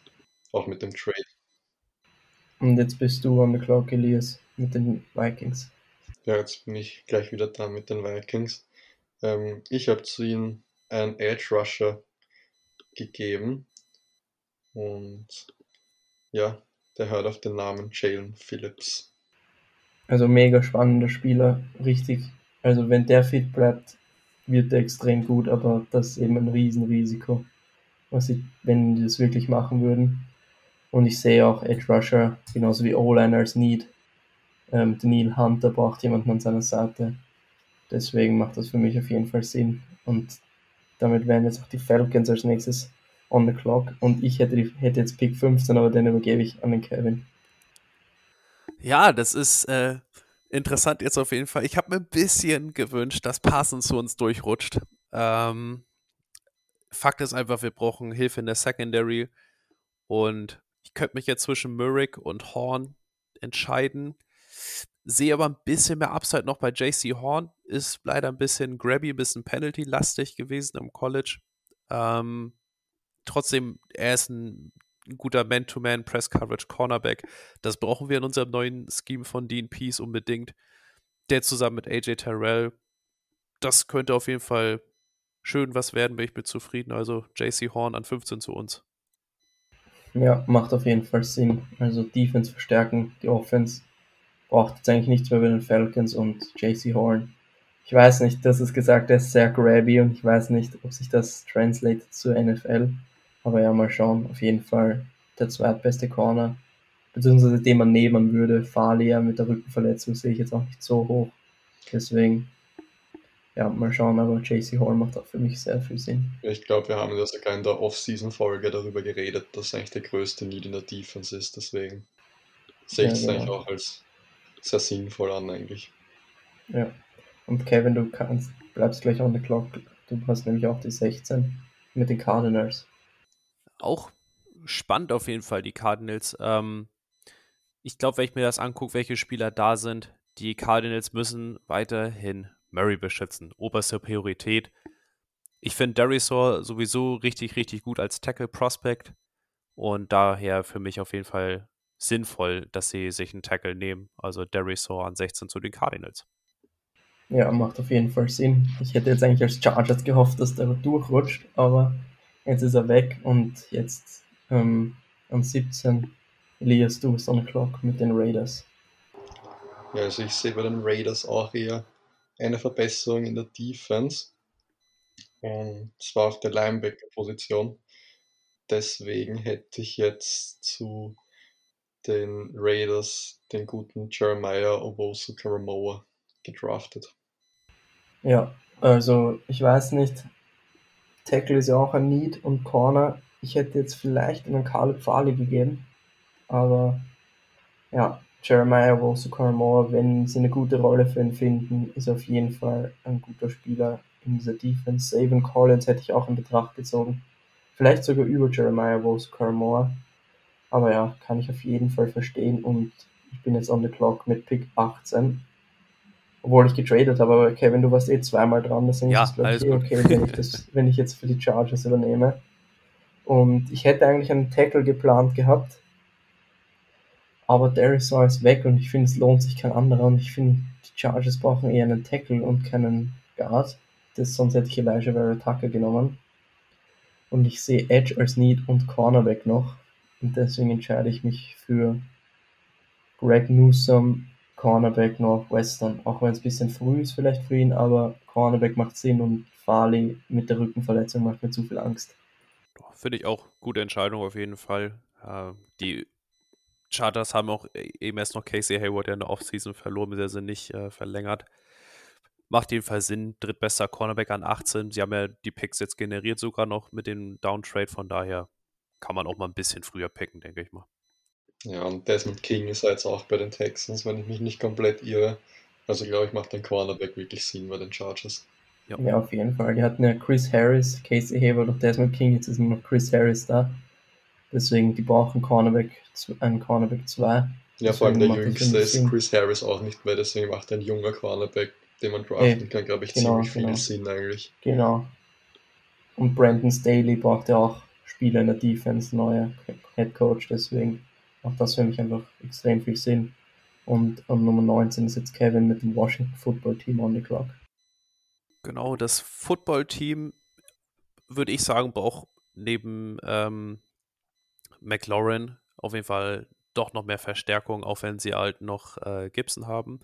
auch mit dem Trade. Und jetzt bist du an der Clock, Elias, mit den Vikings. Ja, jetzt bin ich gleich wieder da mit den Vikings. Ähm, ich habe zu ihnen einen Edge Rusher gegeben und ja, der hört auf den Namen Jalen Phillips. Also mega spannender Spieler, richtig. Also wenn der fit bleibt, wird er extrem gut, aber das ist eben ein Riesenrisiko, was ich, wenn die das wirklich machen würden. Und ich sehe auch Edge Rusher genauso wie O-Line als Need. Ähm, Daniel Hunter braucht jemanden an seiner Seite. Deswegen macht das für mich auf jeden Fall Sinn. Und damit wären jetzt auch die Falcons als nächstes on the clock. Und ich hätte, die, hätte jetzt Pick 15, aber den übergebe ich an den Kevin. Ja, das ist äh, interessant jetzt auf jeden Fall. Ich habe mir ein bisschen gewünscht, dass Parsons zu uns durchrutscht. Ähm, Fakt ist einfach, wir brauchen Hilfe in der Secondary. Und ich könnte mich jetzt zwischen Murrick und Horn entscheiden. Sehe aber ein bisschen mehr Upside noch bei JC Horn. Ist leider ein bisschen grabby, ein bisschen penalty-lastig gewesen im College. Ähm, trotzdem, er ist ein guter Man-to-Man Press Coverage Cornerback. Das brauchen wir in unserem neuen Scheme von Dean Peace unbedingt. Der zusammen mit AJ Terrell, das könnte auf jeden Fall schön was werden, bin ich mit zufrieden. Also JC Horn an 15 zu uns. Ja, macht auf jeden Fall Sinn. Also Defense verstärken, die Offense braucht jetzt eigentlich nichts mehr bei den Falcons und JC Horn. Ich weiß nicht, das ist gesagt, er ist sehr grabby und ich weiß nicht, ob sich das translated zur NFL. Aber ja, mal schauen. Auf jeden Fall der zweitbeste Corner, beziehungsweise den man nehmen würde. Falia mit der Rückenverletzung sehe ich jetzt auch nicht so hoch. Deswegen, ja, mal schauen. Aber JC Horn macht auch für mich sehr viel Sinn. Ich glaube, wir haben ja sogar in der Off-Season-Folge darüber geredet, dass eigentlich der größte Need in der Defense ist. Deswegen sehe ich es ja, genau. eigentlich auch als sehr sinnvoll an, eigentlich. Ja. Und Kevin, du kannst, bleibst gleich on the clock. Du hast nämlich auch die 16 mit den Cardinals auch spannend auf jeden Fall, die Cardinals. Ähm, ich glaube, wenn ich mir das angucke, welche Spieler da sind, die Cardinals müssen weiterhin Murray beschützen. Oberste Priorität. Ich finde Darisor sowieso richtig, richtig gut als Tackle Prospect und daher für mich auf jeden Fall sinnvoll, dass sie sich einen Tackle nehmen. Also Darisor an 16 zu den Cardinals. Ja, macht auf jeden Fall Sinn. Ich hätte jetzt eigentlich als Chargers gehofft, dass der durchrutscht, aber Jetzt ist er weg und jetzt ähm, am 17. Elias, du bist on the clock mit den Raiders. Ja, also ich sehe bei den Raiders auch eher eine Verbesserung in der Defense. Und zwar auf der Linebacker-Position. Deswegen hätte ich jetzt zu den Raiders den guten Jeremiah Obosu Karamoa gedraftet. Ja, also ich weiß nicht, Tackle ist ja auch ein Need und Corner. Ich hätte jetzt vielleicht einen Caleb Farley gegeben, aber ja, Jeremiah Rosu Moore, wenn sie eine gute Rolle für ihn finden, ist auf jeden Fall ein guter Spieler in dieser Defense. Saban Collins hätte ich auch in Betracht gezogen. Vielleicht sogar über Jeremiah Rose Moore. Aber ja, kann ich auf jeden Fall verstehen und ich bin jetzt on the clock mit Pick 18 obwohl ich getradet habe, aber Kevin, du warst eh zweimal dran, deswegen ja, ist es glaube ich eh okay, wenn ich, das, wenn ich jetzt für die Chargers übernehme. Und ich hätte eigentlich einen Tackle geplant gehabt, aber Darius war ist weg und ich finde, es lohnt sich kein anderer und ich finde, die Chargers brauchen eher einen Tackle und keinen Guard. Das, sonst hätte ich Elijah Vera Tucker genommen. Und ich sehe Edge als Need und Cornerback noch. Und deswegen entscheide ich mich für Greg Newsom Cornerback Northwestern, auch wenn es ein bisschen früh ist vielleicht für ihn, aber Cornerback macht Sinn und Farley mit der Rückenverletzung macht mir zu viel Angst. Finde ich auch gute Entscheidung auf jeden Fall. Äh, die Charters haben auch e-, eben erst noch Casey Hayward ja in der Offseason verloren, der sie nicht äh, verlängert. Macht jedenfalls Sinn, drittbester Cornerback an 18. Sie haben ja die Picks jetzt generiert sogar noch mit dem Downtrade, von daher kann man auch mal ein bisschen früher picken, denke ich mal. Ja, und Desmond King ist jetzt auch bei den Texans, wenn ich mich nicht komplett irre. Also glaube ich, macht den Cornerback wirklich Sinn bei den Chargers. Ja. ja, auf jeden Fall. Die hatten ja Chris Harris, Casey Hayward und Desmond King, jetzt ist nur noch Chris Harris da. Deswegen, die brauchen Cornerback, einen Cornerback 2. Ja, vor allem der jüngste ist Chris Harris auch nicht mehr, deswegen macht ein junger Cornerback, den man draften Ey, kann, glaube ich, genau, ziemlich viel genau. Sinn eigentlich. Genau. Und Brandon Staley braucht ja auch Spieler in der Defense, neuer Head Coach, deswegen macht das für mich einfach extrem viel Sinn. Und an Nummer 19 ist jetzt Kevin mit dem Washington Football Team on the clock. Genau, das Football Team, würde ich sagen, braucht neben ähm, McLaurin auf jeden Fall doch noch mehr Verstärkung, auch wenn sie halt noch äh, Gibson haben.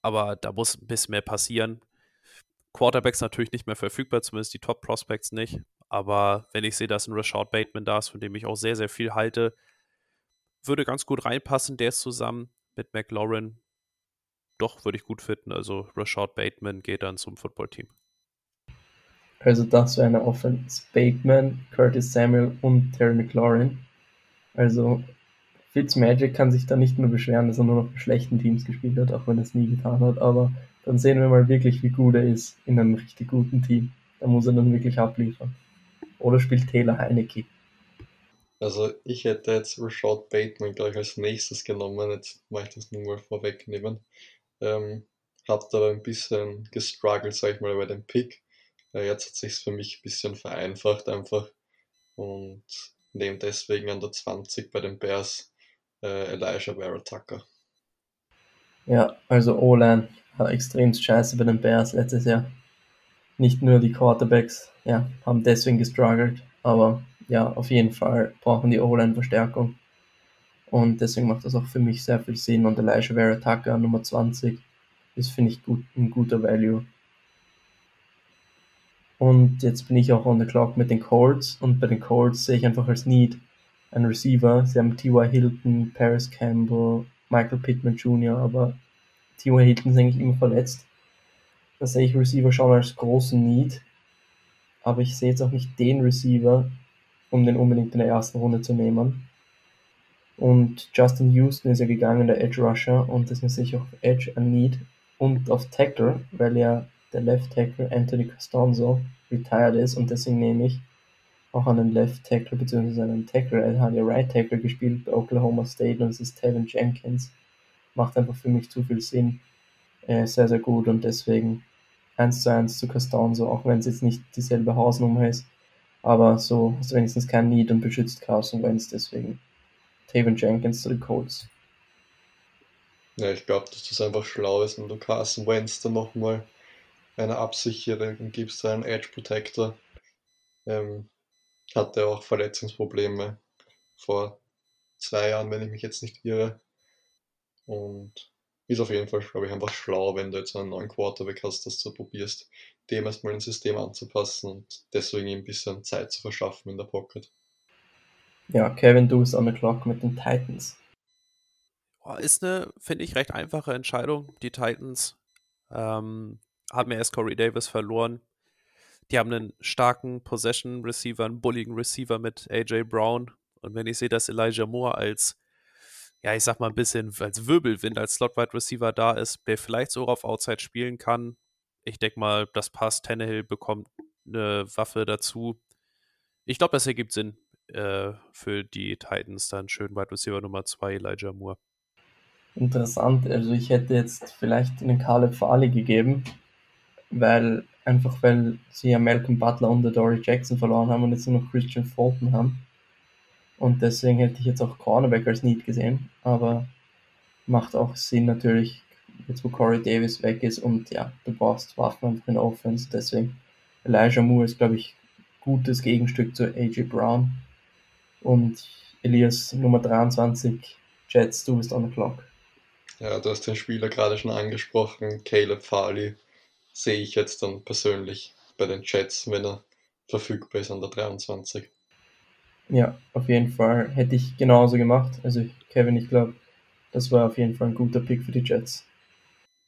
Aber da muss ein bisschen mehr passieren. Quarterbacks natürlich nicht mehr verfügbar, zumindest die Top Prospects nicht. Aber wenn ich sehe, dass ein Rashad Bateman da ist, von dem ich auch sehr, sehr viel halte, würde ganz gut reinpassen, der ist zusammen mit McLaurin. Doch, würde ich gut finden. Also Rashad Bateman geht dann zum Footballteam. Also das wäre eine Offense. Bateman, Curtis Samuel und Terry McLaurin. Also Fitzmagic kann sich da nicht mehr beschweren, dass er nur noch bei schlechten Teams gespielt hat, auch wenn er es nie getan hat. Aber dann sehen wir mal wirklich, wie gut er ist in einem richtig guten Team. Da muss er dann wirklich abliefern. Oder spielt Taylor Heinecke? Also ich hätte jetzt Rashad Bateman gleich als nächstes genommen, jetzt mache ich das nur mal vorwegnehmen. Ähm, hat aber ein bisschen gestruggelt, sag ich mal, bei dem Pick. Äh, jetzt hat sich für mich ein bisschen vereinfacht einfach und nehme deswegen an der 20 bei den Bears äh, Elijah Vera Tucker. Ja, also O-Line war extrem scheiße bei den Bears letztes Jahr. Nicht nur die Quarterbacks ja, haben deswegen gestruggelt, aber ja, auf jeden Fall brauchen die O-Line Verstärkung. Und deswegen macht das auch für mich sehr viel Sinn. Und Elijah Vera Tucker, Nummer 20, ist, finde ich, gut, ein guter Value. Und jetzt bin ich auch on the clock mit den Colts. Und bei den Colts sehe ich einfach als Need einen Receiver. Sie haben T.Y. Hilton, Paris Campbell, Michael Pittman Jr., aber T.Y. Hilton ist eigentlich immer verletzt. Da sehe ich Receiver schon als großen Need. Aber ich sehe jetzt auch nicht den Receiver, um den unbedingt in der ersten Runde zu nehmen. Und Justin Houston ist ja gegangen, der Edge Rusher, und deswegen sehe ich auf Edge ein Need und auf Tackle, weil ja der Left Tackle Anthony Costanzo retired ist und deswegen nehme ich auch einen Left Tackle bzw. einen Tackle. Er hat ja Right Tackle gespielt bei Oklahoma State und es ist Tevin Jenkins. Macht einfach für mich zu viel Sinn. Äh, sehr, sehr gut und deswegen 1 zu 1 zu Costanzo, auch wenn es jetzt nicht dieselbe Hausnummer ist. Aber so hast du wenigstens kein Need und beschützt Carson Wentz, deswegen Tevin Jenkins zu den Colts. Ja, ich glaube, dass das einfach schlau ist, wenn du Carson Wentz dann nochmal eine Absicherung gibst, einen Edge Protector. Ähm, hatte auch Verletzungsprobleme vor zwei Jahren, wenn ich mich jetzt nicht irre. Und ist auf jeden Fall, glaube ich, einfach schlau, wenn du jetzt einen neuen Quarterback hast, dass du probierst, dem erstmal ein System anzupassen und deswegen ihm ein bisschen Zeit zu verschaffen in der Pocket. Ja, Kevin, du bist on the clock mit den Titans. Ist eine, finde ich, recht einfache Entscheidung. Die Titans ähm, haben ja erst Corey Davis verloren. Die haben einen starken Possession Receiver, einen bulligen Receiver mit AJ Brown. Und wenn ich sehe, dass Elijah Moore als, ja, ich sag mal ein bisschen als Wirbelwind, als Slot-Wide Receiver da ist, der vielleicht so auf Outside spielen kann, ich denke mal, das passt. Tannehill bekommt eine Waffe dazu. Ich glaube, das ergibt Sinn äh, für die Titans. Dann schön Wide Receiver Nummer 2, Elijah Moore. Interessant. Also ich hätte jetzt vielleicht einen Caleb Farley gegeben, weil einfach weil sie ja Malcolm Butler und Dory Jackson verloren haben und jetzt nur noch Christian Fulton haben. Und deswegen hätte ich jetzt auch Cornerback als Need gesehen, aber macht auch Sinn natürlich, jetzt wo Corey Davis weg ist und ja, du brauchst Waffen einfach in der Offense, deswegen Elijah Moore ist, glaube ich, gutes Gegenstück zu AJ Brown und Elias Nummer 23, Jets, du bist on the clock. Ja, du hast den Spieler gerade schon angesprochen, Caleb Farley sehe ich jetzt dann persönlich bei den Jets, wenn er verfügbar ist an der 23. Ja, auf jeden Fall hätte ich genauso gemacht. Also Kevin, ich glaube, das war auf jeden Fall ein guter Pick für die Jets.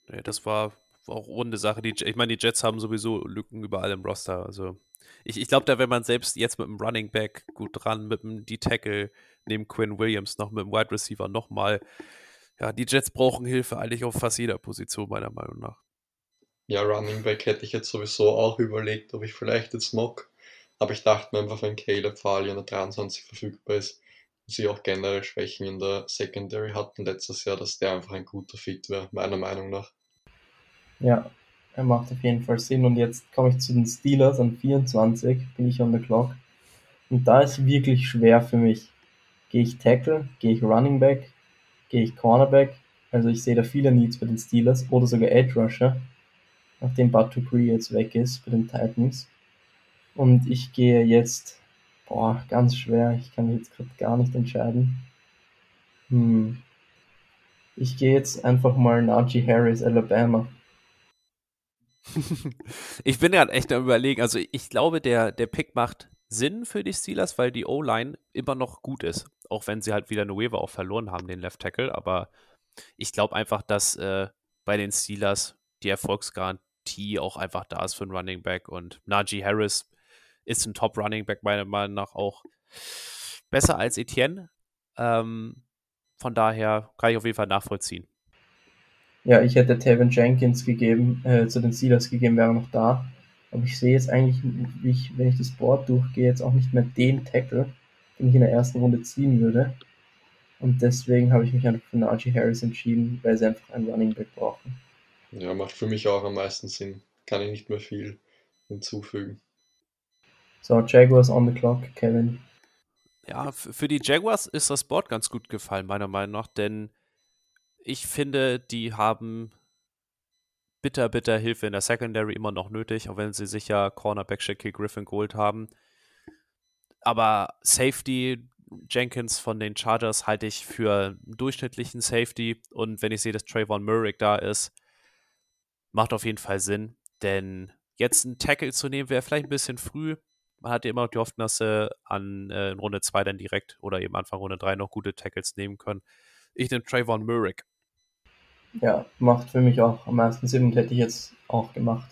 Nee, das war auch ohne Sache. Die, ich meine, die Jets haben sowieso Lücken überall im Roster. Also ich, ich glaube, da wäre man selbst jetzt mit dem Running Back gut dran, mit dem D-Tackle neben Quinn Williams noch mit dem Wide Receiver nochmal ja, die Jets brauchen Hilfe eigentlich auf fast jeder Position, meiner Meinung nach. Ja, Running Back hätte ich jetzt sowieso auch überlegt, ob ich vielleicht jetzt mock. Aber ich dachte mir einfach, wenn Caleb Farley an der 23 verfügbar ist, und sie auch generell Schwächen in der Secondary hatten letztes Jahr, dass der einfach ein guter Fit wäre, meiner Meinung nach. Ja, er macht auf jeden Fall Sinn. Und jetzt komme ich zu den Steelers an 24, bin ich on the clock. Und da ist wirklich schwer für mich. Gehe ich Tackle, gehe ich Running Back, gehe ich Cornerback. Also ich sehe da viele Needs bei den Steelers oder sogar Edge Rusher, nachdem Bud Dupree jetzt weg ist bei den Titans. Und ich gehe jetzt, boah, ganz schwer, ich kann mich jetzt gerade gar nicht entscheiden. Hm. Ich gehe jetzt einfach mal Najee Harris, Alabama. ich bin ja echt am überlegen, also ich glaube, der, der Pick macht Sinn für die Steelers, weil die O-Line immer noch gut ist. Auch wenn sie halt wieder Nueva auch verloren haben, den Left Tackle. Aber ich glaube einfach, dass äh, bei den Steelers die Erfolgsgarantie auch einfach da ist für einen Running Back und Najee Harris ist ein Top Running Back meiner Meinung nach auch besser als Etienne. Ähm, von daher kann ich auf jeden Fall nachvollziehen. Ja, ich hätte Tevin Jenkins gegeben, äh, zu den Steelers gegeben, wäre noch da. Aber ich sehe jetzt eigentlich, wie ich, wenn ich das Board durchgehe, jetzt auch nicht mehr den Tackle, den ich in der ersten Runde ziehen würde. Und deswegen habe ich mich einfach für Najee Harris entschieden, weil sie einfach einen Running Back brauchen. Ja, macht für mich auch am meisten Sinn. Kann ich nicht mehr viel hinzufügen. So, Jaguars on the clock, Kevin. Ja, für die Jaguars ist das Board ganz gut gefallen, meiner Meinung nach, denn ich finde, die haben bitter, bitter Hilfe in der Secondary immer noch nötig, auch wenn sie sicher Cornerback Shaquille Griffin geholt haben. Aber Safety, Jenkins von den Chargers halte ich für einen durchschnittlichen Safety. Und wenn ich sehe, dass Trayvon Murray da ist, macht auf jeden Fall Sinn. Denn jetzt einen Tackle zu nehmen, wäre vielleicht ein bisschen früh. Man hat ja immer noch die Hoffnung, dass sie an äh, in Runde 2 dann direkt oder eben Anfang Runde 3 noch gute Tackles nehmen können. Ich nehme Trayvon Murray. Ja, macht für mich auch am meisten Sinn und hätte ich jetzt auch gemacht.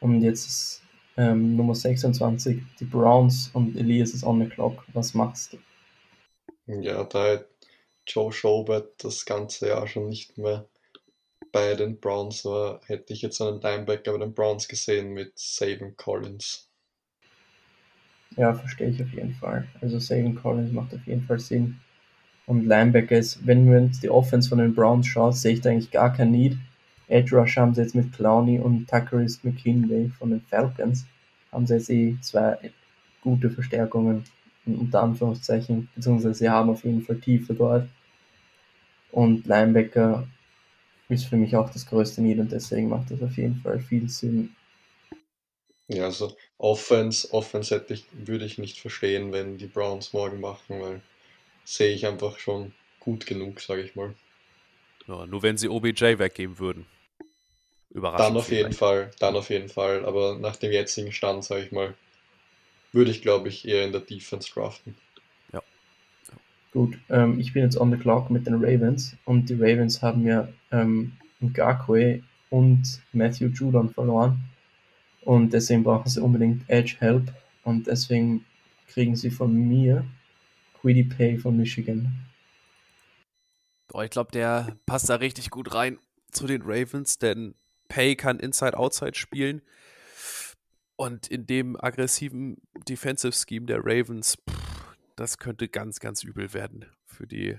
Und jetzt ist ähm, Nummer 26 die Browns und Elias ist on the clock. Was machst du? Ja, da Joe Schobert das ganze Jahr schon nicht mehr bei den Browns war, hätte ich jetzt einen Linebacker bei den Browns gesehen mit Savin Collins. Ja, verstehe ich auf jeden Fall. Also Savin Collins macht auf jeden Fall Sinn. Und Linebacker ist, wenn wir uns die Offense von den Browns schauen, sehe ich da eigentlich gar kein Need. Edge Rush haben sie jetzt mit Clowney und Tuckerist McKinley von den Falcons. Haben sie jetzt eh zwei gute Verstärkungen, unter Anführungszeichen, beziehungsweise sie haben auf jeden Fall Tiefe dort. Und Linebacker ist für mich auch das größte Need und deswegen macht das auf jeden Fall viel Sinn. Ja, also Offense, Offense hätte ich, würde ich nicht verstehen, wenn die Browns morgen machen, weil sehe ich einfach schon gut genug, sage ich mal. Ja, nur wenn sie OBJ weggeben würden. Überraschend. Dann auf jeden Fall, dann auf jeden Fall. Aber nach dem jetzigen Stand, sage ich mal, würde ich glaube ich eher in der Defense draften. Ja. ja. Gut, ähm, ich bin jetzt on the clock mit den Ravens und die Ravens haben ja ähm, Ngakwe und Matthew Judon verloren. Und deswegen brauchen sie unbedingt Edge Help und deswegen kriegen sie von mir Quiddy Pay von Michigan. Boah, ich glaube, der passt da richtig gut rein zu den Ravens, denn Pay kann Inside-Outside spielen. Und in dem aggressiven Defensive Scheme der Ravens, pff, das könnte ganz, ganz übel werden für die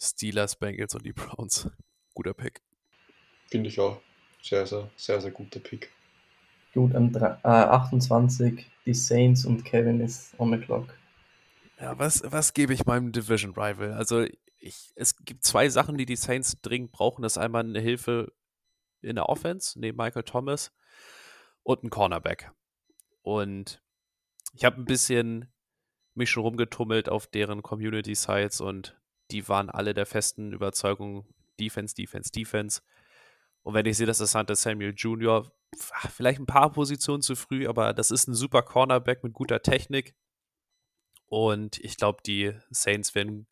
Steelers, Bengals und die Browns. Guter Pick. Finde ich auch. Sehr, sehr, sehr, sehr guter Pick. Gut, an äh, 28 die Saints und Kevin ist on the clock. Ja, was, was gebe ich meinem Division Rival? Also, ich, es gibt zwei Sachen, die die Saints dringend brauchen. Das ist einmal eine Hilfe in der Offense, neben Michael Thomas, und ein Cornerback. Und ich habe ein bisschen mich schon rumgetummelt auf deren Community Sites und die waren alle der festen Überzeugung Defense, Defense, Defense. Und wenn ich sehe, dass das Santa Samuel Jr. vielleicht ein paar Positionen zu früh, aber das ist ein super Cornerback mit guter Technik, und ich glaube, die Saints werden,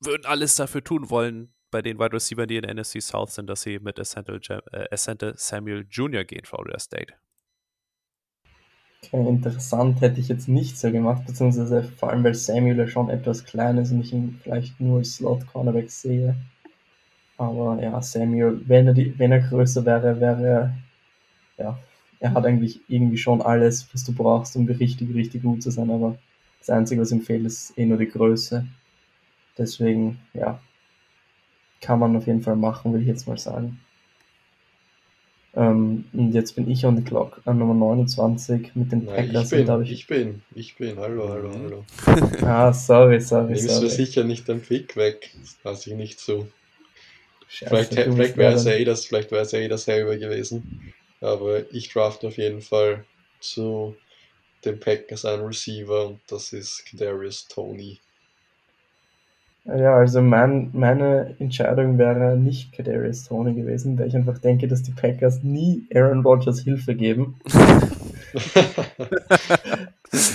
würden alles dafür tun wollen, bei den Wide Receivers, die in der NFC South sind, dass sie mit Asante, äh, Samuel Jr. gehen, Florida State. Okay, interessant hätte ich jetzt nicht so gemacht, beziehungsweise vor allem, weil Samuel ja schon etwas klein ist und ich ihn vielleicht nur als Slot-Cornerback sehe. Aber ja, Samuel, wenn er, die, wenn er größer wäre, wäre er, ja, er hat eigentlich irgendwie schon alles, was du brauchst, um richtig, richtig gut zu sein, aber das Einzige, was ihm fehlt, ist eh nur die Größe. Deswegen, ja, kann man auf jeden Fall machen, will ich jetzt mal sagen. Ähm, und jetzt bin ich on the clock an Nummer 29 mit den Packers. Nein, ich, bin, ich, ich bin, ich bin, hallo, hallo, hallo. ah, sorry, sorry, Nimmst sorry. du sicher nicht den Pick weg, das lasse ich nicht so. Scheiße, vielleicht vielleicht wäre es ja eh das, vielleicht wäre es ja eh dasselbe gewesen. Aber ich draft auf jeden Fall zu den Packers ein Receiver und das ist Kadarius Tony. Ja, also mein, meine Entscheidung wäre nicht Kadarius Tony gewesen, weil ich einfach denke, dass die Packers nie Aaron Rodgers Hilfe geben.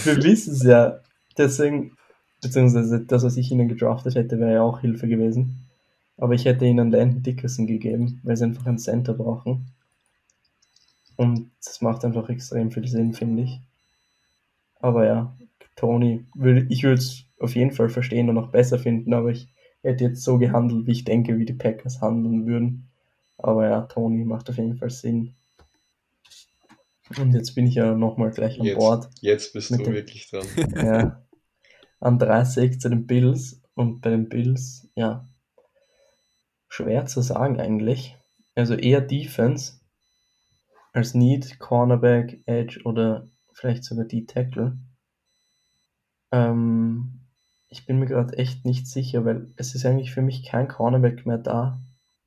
Wir wissen es ja. Deswegen, beziehungsweise das, was ich ihnen gedraftet hätte, wäre ja auch Hilfe gewesen. Aber ich hätte ihnen Landon Dickerson gegeben, weil sie einfach einen Center brauchen. Und das macht einfach extrem viel Sinn, finde ich. Aber ja, Tony, ich würde es auf jeden Fall verstehen und auch besser finden, aber ich hätte jetzt so gehandelt, wie ich denke, wie die Packers handeln würden. Aber ja, Tony macht auf jeden Fall Sinn. Und jetzt bin ich ja nochmal gleich an jetzt, Bord. Jetzt bist du dem, wirklich dran. Ja, an 30 zu den Bills. Und bei den Bills, ja, schwer zu sagen eigentlich. Also eher Defense als Need, Cornerback, Edge oder vielleicht sogar die Tackle. Ähm, ich bin mir gerade echt nicht sicher, weil es ist eigentlich für mich kein Cornerback mehr da.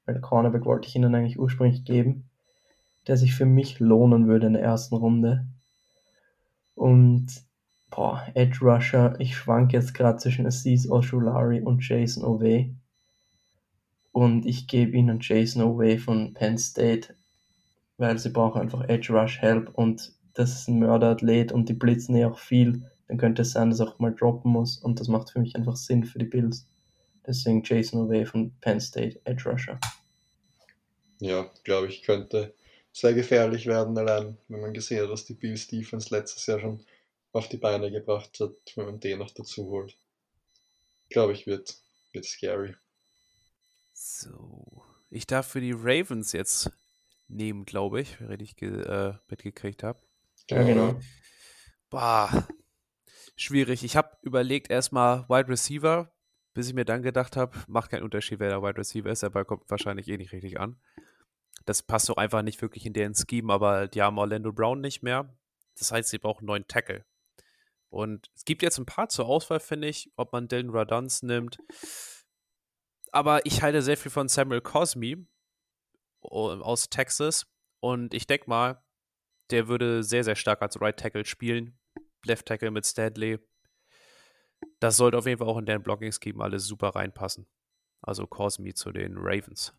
Weil Cornerback wollte ich ihnen eigentlich ursprünglich geben, der sich für mich lohnen würde in der ersten Runde. Und boah, Edge Rusher, ich schwank jetzt gerade zwischen Aziz Oshulari und Jason Ove. Und ich gebe ihnen Jason Ove von Penn State, weil sie brauchen einfach Edge Rush Help und das ist ein Mörderathlet und die blitzen eh auch viel. Dann könnte es sein, dass er auch mal droppen muss und das macht für mich einfach Sinn für die Bills. Deswegen Jason Ove von Penn State, Edge Rusher. Ja, glaube ich, könnte sehr gefährlich werden, allein wenn man gesehen hat, was die Bills Defense letztes Jahr schon auf die Beine gebracht hat, wenn man den noch dazu holt. Glaube ich, wird, wird scary. So. Ich darf für die Ravens jetzt nehmen, glaube ich, wenn ich äh, mitgekriegt habe. Ja, genau. Boah, schwierig. Ich habe überlegt erstmal Wide Receiver, bis ich mir dann gedacht habe, macht keinen Unterschied, wer der Wide Receiver ist, der Ball kommt wahrscheinlich eh nicht richtig an. Das passt doch einfach nicht wirklich in deren Scheme, aber die haben Orlando Brown nicht mehr. Das heißt, sie brauchen einen neuen Tackle. Und es gibt jetzt ein paar zur Auswahl, finde ich, ob man Dylan Radunz nimmt. Aber ich halte sehr viel von Samuel Cosme aus Texas. Und ich denke mal, der würde sehr, sehr stark als Right Tackle spielen. Left Tackle mit Stanley. Das sollte auf jeden Fall auch in deren Blocking-Scheme alles super reinpassen. Also Cosme zu den Ravens.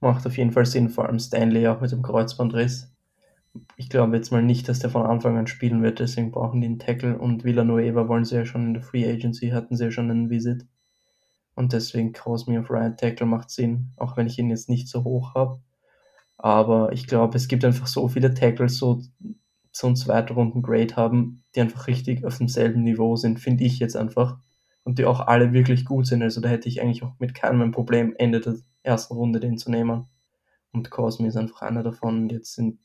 Macht auf jeden Fall Sinn, vor allem Stanley auch mit dem Kreuzbandriss. Ich glaube jetzt mal nicht, dass der von Anfang an spielen wird, deswegen brauchen die einen Tackle und Villanueva wollen sie ja schon in der Free Agency, hatten sie ja schon einen Visit. Und deswegen Cosme auf Right Tackle macht Sinn, auch wenn ich ihn jetzt nicht so hoch habe. Aber ich glaube, es gibt einfach so viele Tackles, so so einen zweiten Grade haben, die einfach richtig auf demselben Niveau sind, finde ich jetzt einfach. Und die auch alle wirklich gut sind. Also da hätte ich eigentlich auch mit keinem ein Problem, Ende der ersten Runde den zu nehmen. Und Cosme ist einfach einer davon. Und jetzt sind,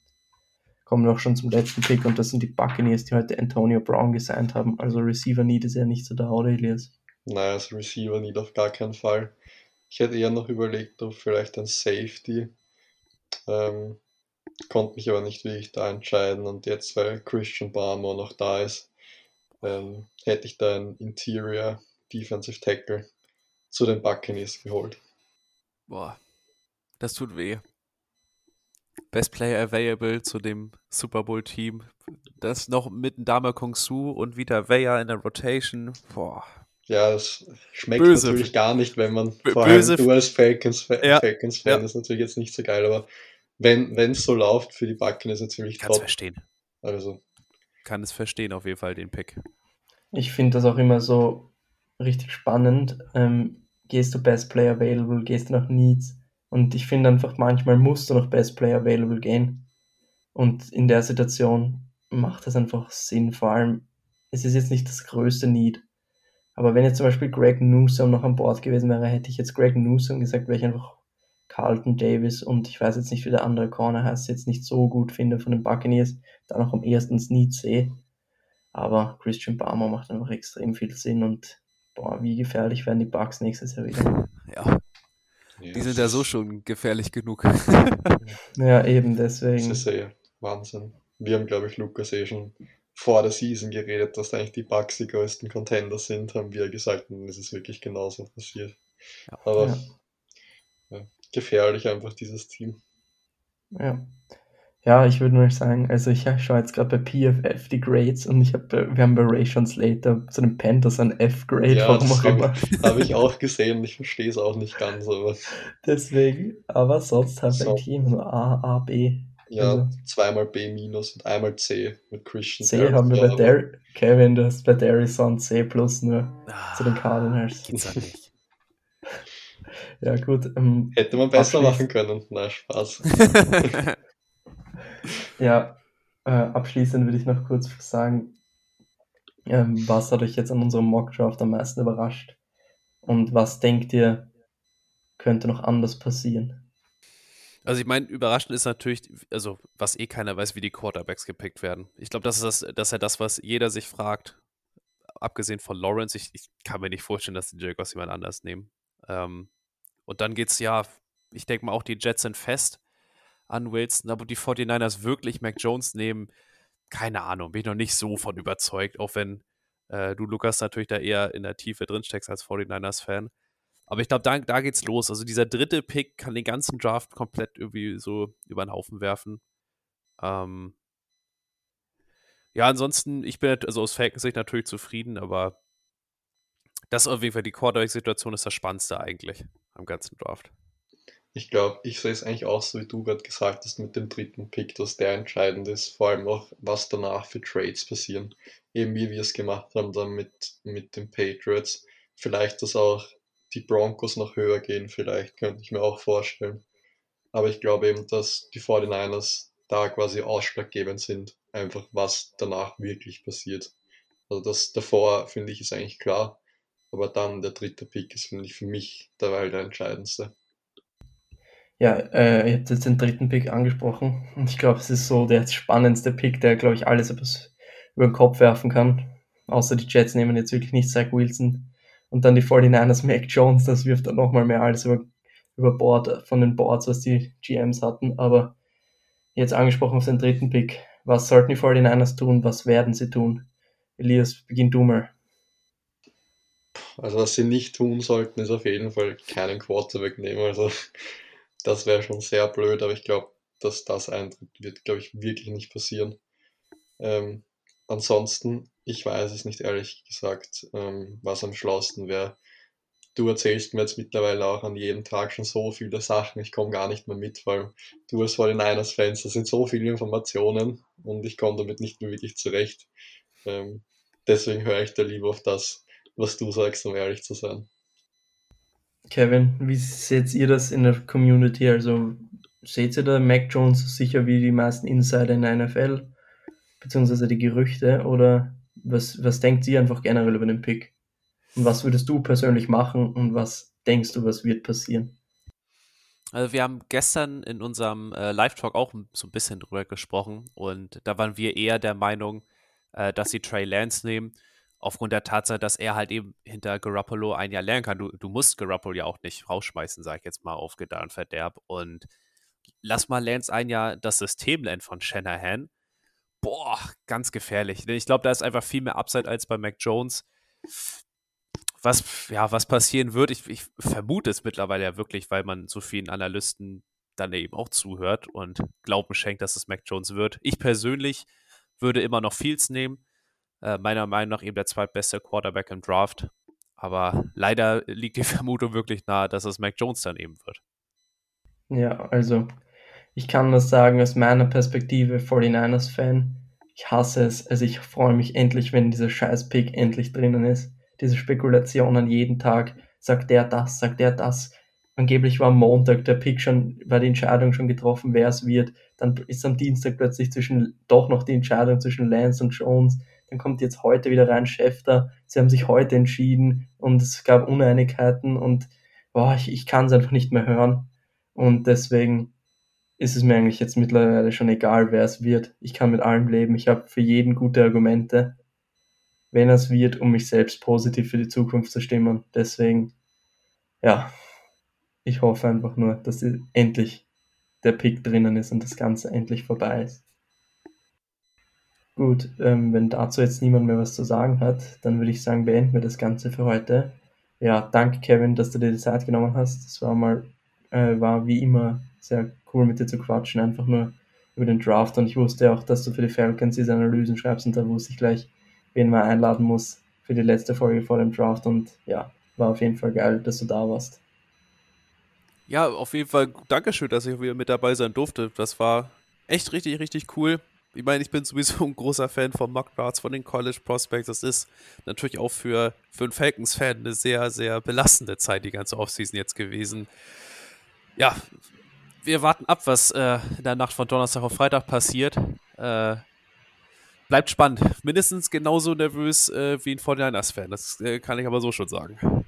kommen wir auch schon zum letzten Pick und das sind die Buccaneers, die heute Antonio Brown gesigned haben. Also Receiver Need ist ja nicht so da, oder Elias? Nein, als Receiver Need auf gar keinen Fall. Ich hätte eher noch überlegt, ob vielleicht ein Safety ähm, konnte mich aber nicht wirklich da entscheiden und jetzt, weil Christian Barmore noch da ist, ähm, hätte ich da einen Interior Defensive Tackle zu den Buccaneers geholt. Boah, das tut weh. Best Player Available zu dem Super Bowl Team. Das noch mit Dame Kung Su und wieder Weya in der Rotation. Boah. Ja, das schmeckt böse. natürlich gar nicht, wenn man B vor allem du als Falcons-Fan ja. Falcons ja. ist natürlich jetzt nicht so geil, aber wenn es so läuft für die Backen, ist er ziemlich Kann's top. verstehen. Also. Kann es verstehen, auf jeden Fall, den Pick. Ich finde das auch immer so richtig spannend. Ähm, gehst du Best Player Available, gehst du nach Needs? Und ich finde einfach, manchmal musst du noch Best Player Available gehen. Und in der Situation macht das einfach Sinn. Vor allem, es ist jetzt nicht das größte Need. Aber wenn jetzt zum Beispiel Greg Newsom noch an Bord gewesen wäre, hätte ich jetzt Greg Newsom gesagt, wäre ich einfach Carlton Davis und ich weiß jetzt nicht, wie der andere Corner heißt, jetzt nicht so gut finde von den Buccaneers, dann auch am ersten Sneed sehe. Aber Christian Barmer macht einfach extrem viel Sinn und boah, wie gefährlich werden die Bucks nächstes Jahr wieder. Ja. Die sind ja so schon gefährlich genug. ja, eben deswegen. Das ist ja Wahnsinn. Wir haben, glaube ich, Lukas eh schon vor der Season geredet, dass eigentlich die Bucks die größten Contender sind, haben wir gesagt, und es ist wirklich genauso passiert. Ja. Aber ja gefährlich einfach, dieses Team. Ja. Ja, ich würde nur sagen, also ich schaue jetzt gerade bei PFF die Grades und ich habe, wir haben bei Ration Slater zu den Panthers ein F-Grade, ja, warum auch immer. Habe ich auch gesehen, ich verstehe es auch nicht ganz, aber. Deswegen, aber sonst hat so. ein Team nur A, A, B. Ja, also. zweimal B minus und einmal C mit Christian. C Derek haben wir bei Dar Kevin, du hast bei Darrison C plus nur ah, zu den Cardinals. Nicht. Ja, gut. Ähm, Hätte man besser machen können. Na, Spaß. Ja, äh, abschließend würde ich noch kurz sagen, ähm, was hat euch jetzt an unserem Mockdraft am meisten überrascht? Und was denkt ihr, könnte noch anders passieren? Also ich meine, überraschend ist natürlich, also was eh keiner weiß, wie die Quarterbacks gepickt werden. Ich glaube, das ist das, das ist ja das, was jeder sich fragt. Abgesehen von Lawrence, ich, ich kann mir nicht vorstellen, dass die Jaguars jemand anders nehmen. Ähm, und dann geht's ja, ich denke mal auch die Jets sind fest an Wilson, aber die 49ers wirklich Mac Jones nehmen, keine Ahnung, bin ich noch nicht so von überzeugt, auch wenn äh, du, Lukas, natürlich da eher in der Tiefe drin steckst als 49ers-Fan. Aber ich glaube, da, da geht's los. Also dieser dritte Pick kann den ganzen Draft komplett irgendwie so über den Haufen werfen. Ähm ja, ansonsten, ich bin also aus Falcons-Sicht natürlich zufrieden, aber das auf jeden Fall die Quarterback-Situation ist das Spannendste eigentlich am ganzen Draft. Ich glaube, ich sehe es eigentlich auch so, wie du gerade gesagt hast, mit dem dritten Pick, dass der entscheidend ist. Vor allem auch, was danach für Trades passieren. Eben wie wir es gemacht haben dann mit, mit den Patriots. Vielleicht, dass auch die Broncos noch höher gehen, vielleicht, könnte ich mir auch vorstellen. Aber ich glaube eben, dass die 49ers da quasi ausschlaggebend sind. Einfach, was danach wirklich passiert. Also das davor, finde ich, ist eigentlich klar. Aber dann der dritte Pick ist, finde ich, für mich derweil der entscheidendste. Ja, äh, ihr habt jetzt den dritten Pick angesprochen und ich glaube, es ist so der spannendste Pick, der, glaube ich, alles über den Kopf werfen kann. Außer die Jets nehmen jetzt wirklich nicht Zach Wilson und dann die 49ers Mac Jones, das wirft dann nochmal mehr alles über, über Board, von den Boards, was die GMs hatten. Aber jetzt angesprochen auf den dritten Pick. Was sollten die 49ers tun? Was werden sie tun? Elias, beginn du mal. Also was sie nicht tun sollten, ist auf jeden Fall keinen Quarterback nehmen. Also das wäre schon sehr blöd, aber ich glaube, dass das eintritt, wird, glaube ich, wirklich nicht passieren. Ähm, ansonsten, ich weiß es nicht ehrlich gesagt, ähm, was am schlausten wäre. Du erzählst mir jetzt mittlerweile auch an jedem Tag schon so viele Sachen, ich komme gar nicht mehr mit, weil du als 49ers-Fans, das sind so viele Informationen und ich komme damit nicht mehr wirklich zurecht. Ähm, deswegen höre ich da lieber auf das, was du sagst, um ehrlich zu sein. Kevin, wie seht ihr das in der Community? Also seht ihr da Mac Jones sicher wie die meisten Insider in der NFL, beziehungsweise die Gerüchte, oder was, was denkt ihr einfach generell über den Pick? Und was würdest du persönlich machen und was denkst du, was wird passieren? Also wir haben gestern in unserem äh, Live-Talk auch so ein bisschen drüber gesprochen und da waren wir eher der Meinung, äh, dass sie Trey Lance nehmen aufgrund der Tatsache, dass er halt eben hinter Garoppolo ein Jahr lernen kann. Du, du musst Garoppolo ja auch nicht rausschmeißen, sag ich jetzt mal, auf Gedeih Verderb. Und lass mal Lance ein Jahr das System lernen von Shanahan. Boah, ganz gefährlich. Ich glaube, da ist einfach viel mehr Upside als bei Mac Jones. Was, ja, was passieren wird, ich, ich vermute es mittlerweile ja wirklich, weil man so vielen Analysten dann eben auch zuhört und Glauben schenkt, dass es Mac Jones wird. Ich persönlich würde immer noch Fields nehmen äh, meiner Meinung nach eben der zweitbeste Quarterback im Draft. Aber leider liegt die Vermutung wirklich nahe, dass es Mac Jones dann eben wird. Ja, also ich kann das sagen aus meiner Perspektive 49ers-Fan. Ich hasse es. Also ich freue mich endlich, wenn dieser Scheiß-Pick endlich drinnen ist. Diese Spekulationen jeden Tag. Sagt der das, sagt der das. Angeblich war am Montag der Pick schon, war die Entscheidung schon getroffen, wer es wird. Dann ist am Dienstag plötzlich zwischen, doch noch die Entscheidung zwischen Lance und Jones dann kommt jetzt heute wieder rein Schäfter, sie haben sich heute entschieden und es gab Uneinigkeiten und boah, ich, ich kann es einfach nicht mehr hören. Und deswegen ist es mir eigentlich jetzt mittlerweile schon egal, wer es wird. Ich kann mit allem leben. Ich habe für jeden gute Argumente, wenn es wird, um mich selbst positiv für die Zukunft zu stimmen. Deswegen, ja, ich hoffe einfach nur, dass endlich der Pick drinnen ist und das Ganze endlich vorbei ist. Gut, ähm, wenn dazu jetzt niemand mehr was zu sagen hat, dann würde ich sagen, beenden wir das Ganze für heute. Ja, danke Kevin, dass du dir die Zeit genommen hast. Es war mal, äh, war wie immer sehr cool mit dir zu quatschen, einfach nur über den Draft. Und ich wusste auch, dass du für die Falcons diese Analysen schreibst und da wusste ich gleich, wen man einladen muss für die letzte Folge vor dem Draft. Und ja, war auf jeden Fall geil, dass du da warst. Ja, auf jeden Fall Dankeschön, dass ich wieder mit dabei sein durfte. Das war echt richtig, richtig cool ich meine, ich bin sowieso ein großer Fan von Mock Drafts, von den College Prospects. Das ist natürlich auch für, für einen Falcons-Fan eine sehr, sehr belastende Zeit, die ganze Offseason jetzt gewesen. Ja, wir warten ab, was äh, in der Nacht von Donnerstag auf Freitag passiert. Äh, bleibt spannend. Mindestens genauso nervös äh, wie ein 49ers-Fan. Das äh, kann ich aber so schon sagen.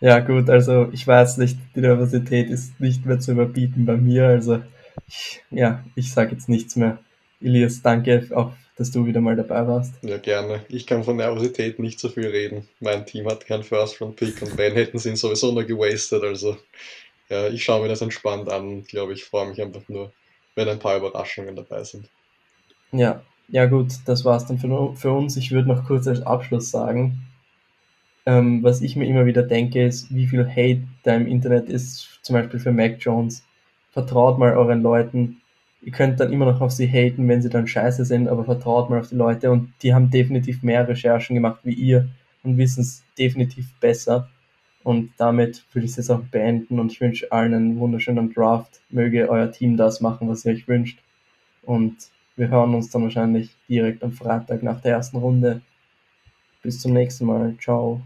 Ja, gut, also ich weiß nicht, die Nervosität ist nicht mehr zu überbieten bei mir. Also, ich, ja, ich sage jetzt nichts mehr. Elias, danke auch, dass du wieder mal dabei warst. Ja, gerne. Ich kann von Nervosität nicht so viel reden. Mein Team hat keinen First-Round-Pick und wenn, hätten sie ihn sowieso nur gewastet. Also, ja, ich schaue mir das entspannt an. Glaube ich, freue mich einfach nur, wenn ein paar Überraschungen dabei sind. Ja, ja gut, das war's dann für, für uns. Ich würde noch kurz als Abschluss sagen, ähm, was ich mir immer wieder denke, ist, wie viel Hate da im Internet ist, zum Beispiel für Mac Jones. Vertraut mal euren Leuten. Ihr könnt dann immer noch auf sie haten, wenn sie dann scheiße sind, aber vertraut mal auf die Leute und die haben definitiv mehr Recherchen gemacht wie ihr und wissen es definitiv besser. Und damit würde ich es jetzt auch beenden und ich wünsche allen einen wunderschönen Draft. Möge euer Team das machen, was ihr euch wünscht. Und wir hören uns dann wahrscheinlich direkt am Freitag nach der ersten Runde. Bis zum nächsten Mal. Ciao.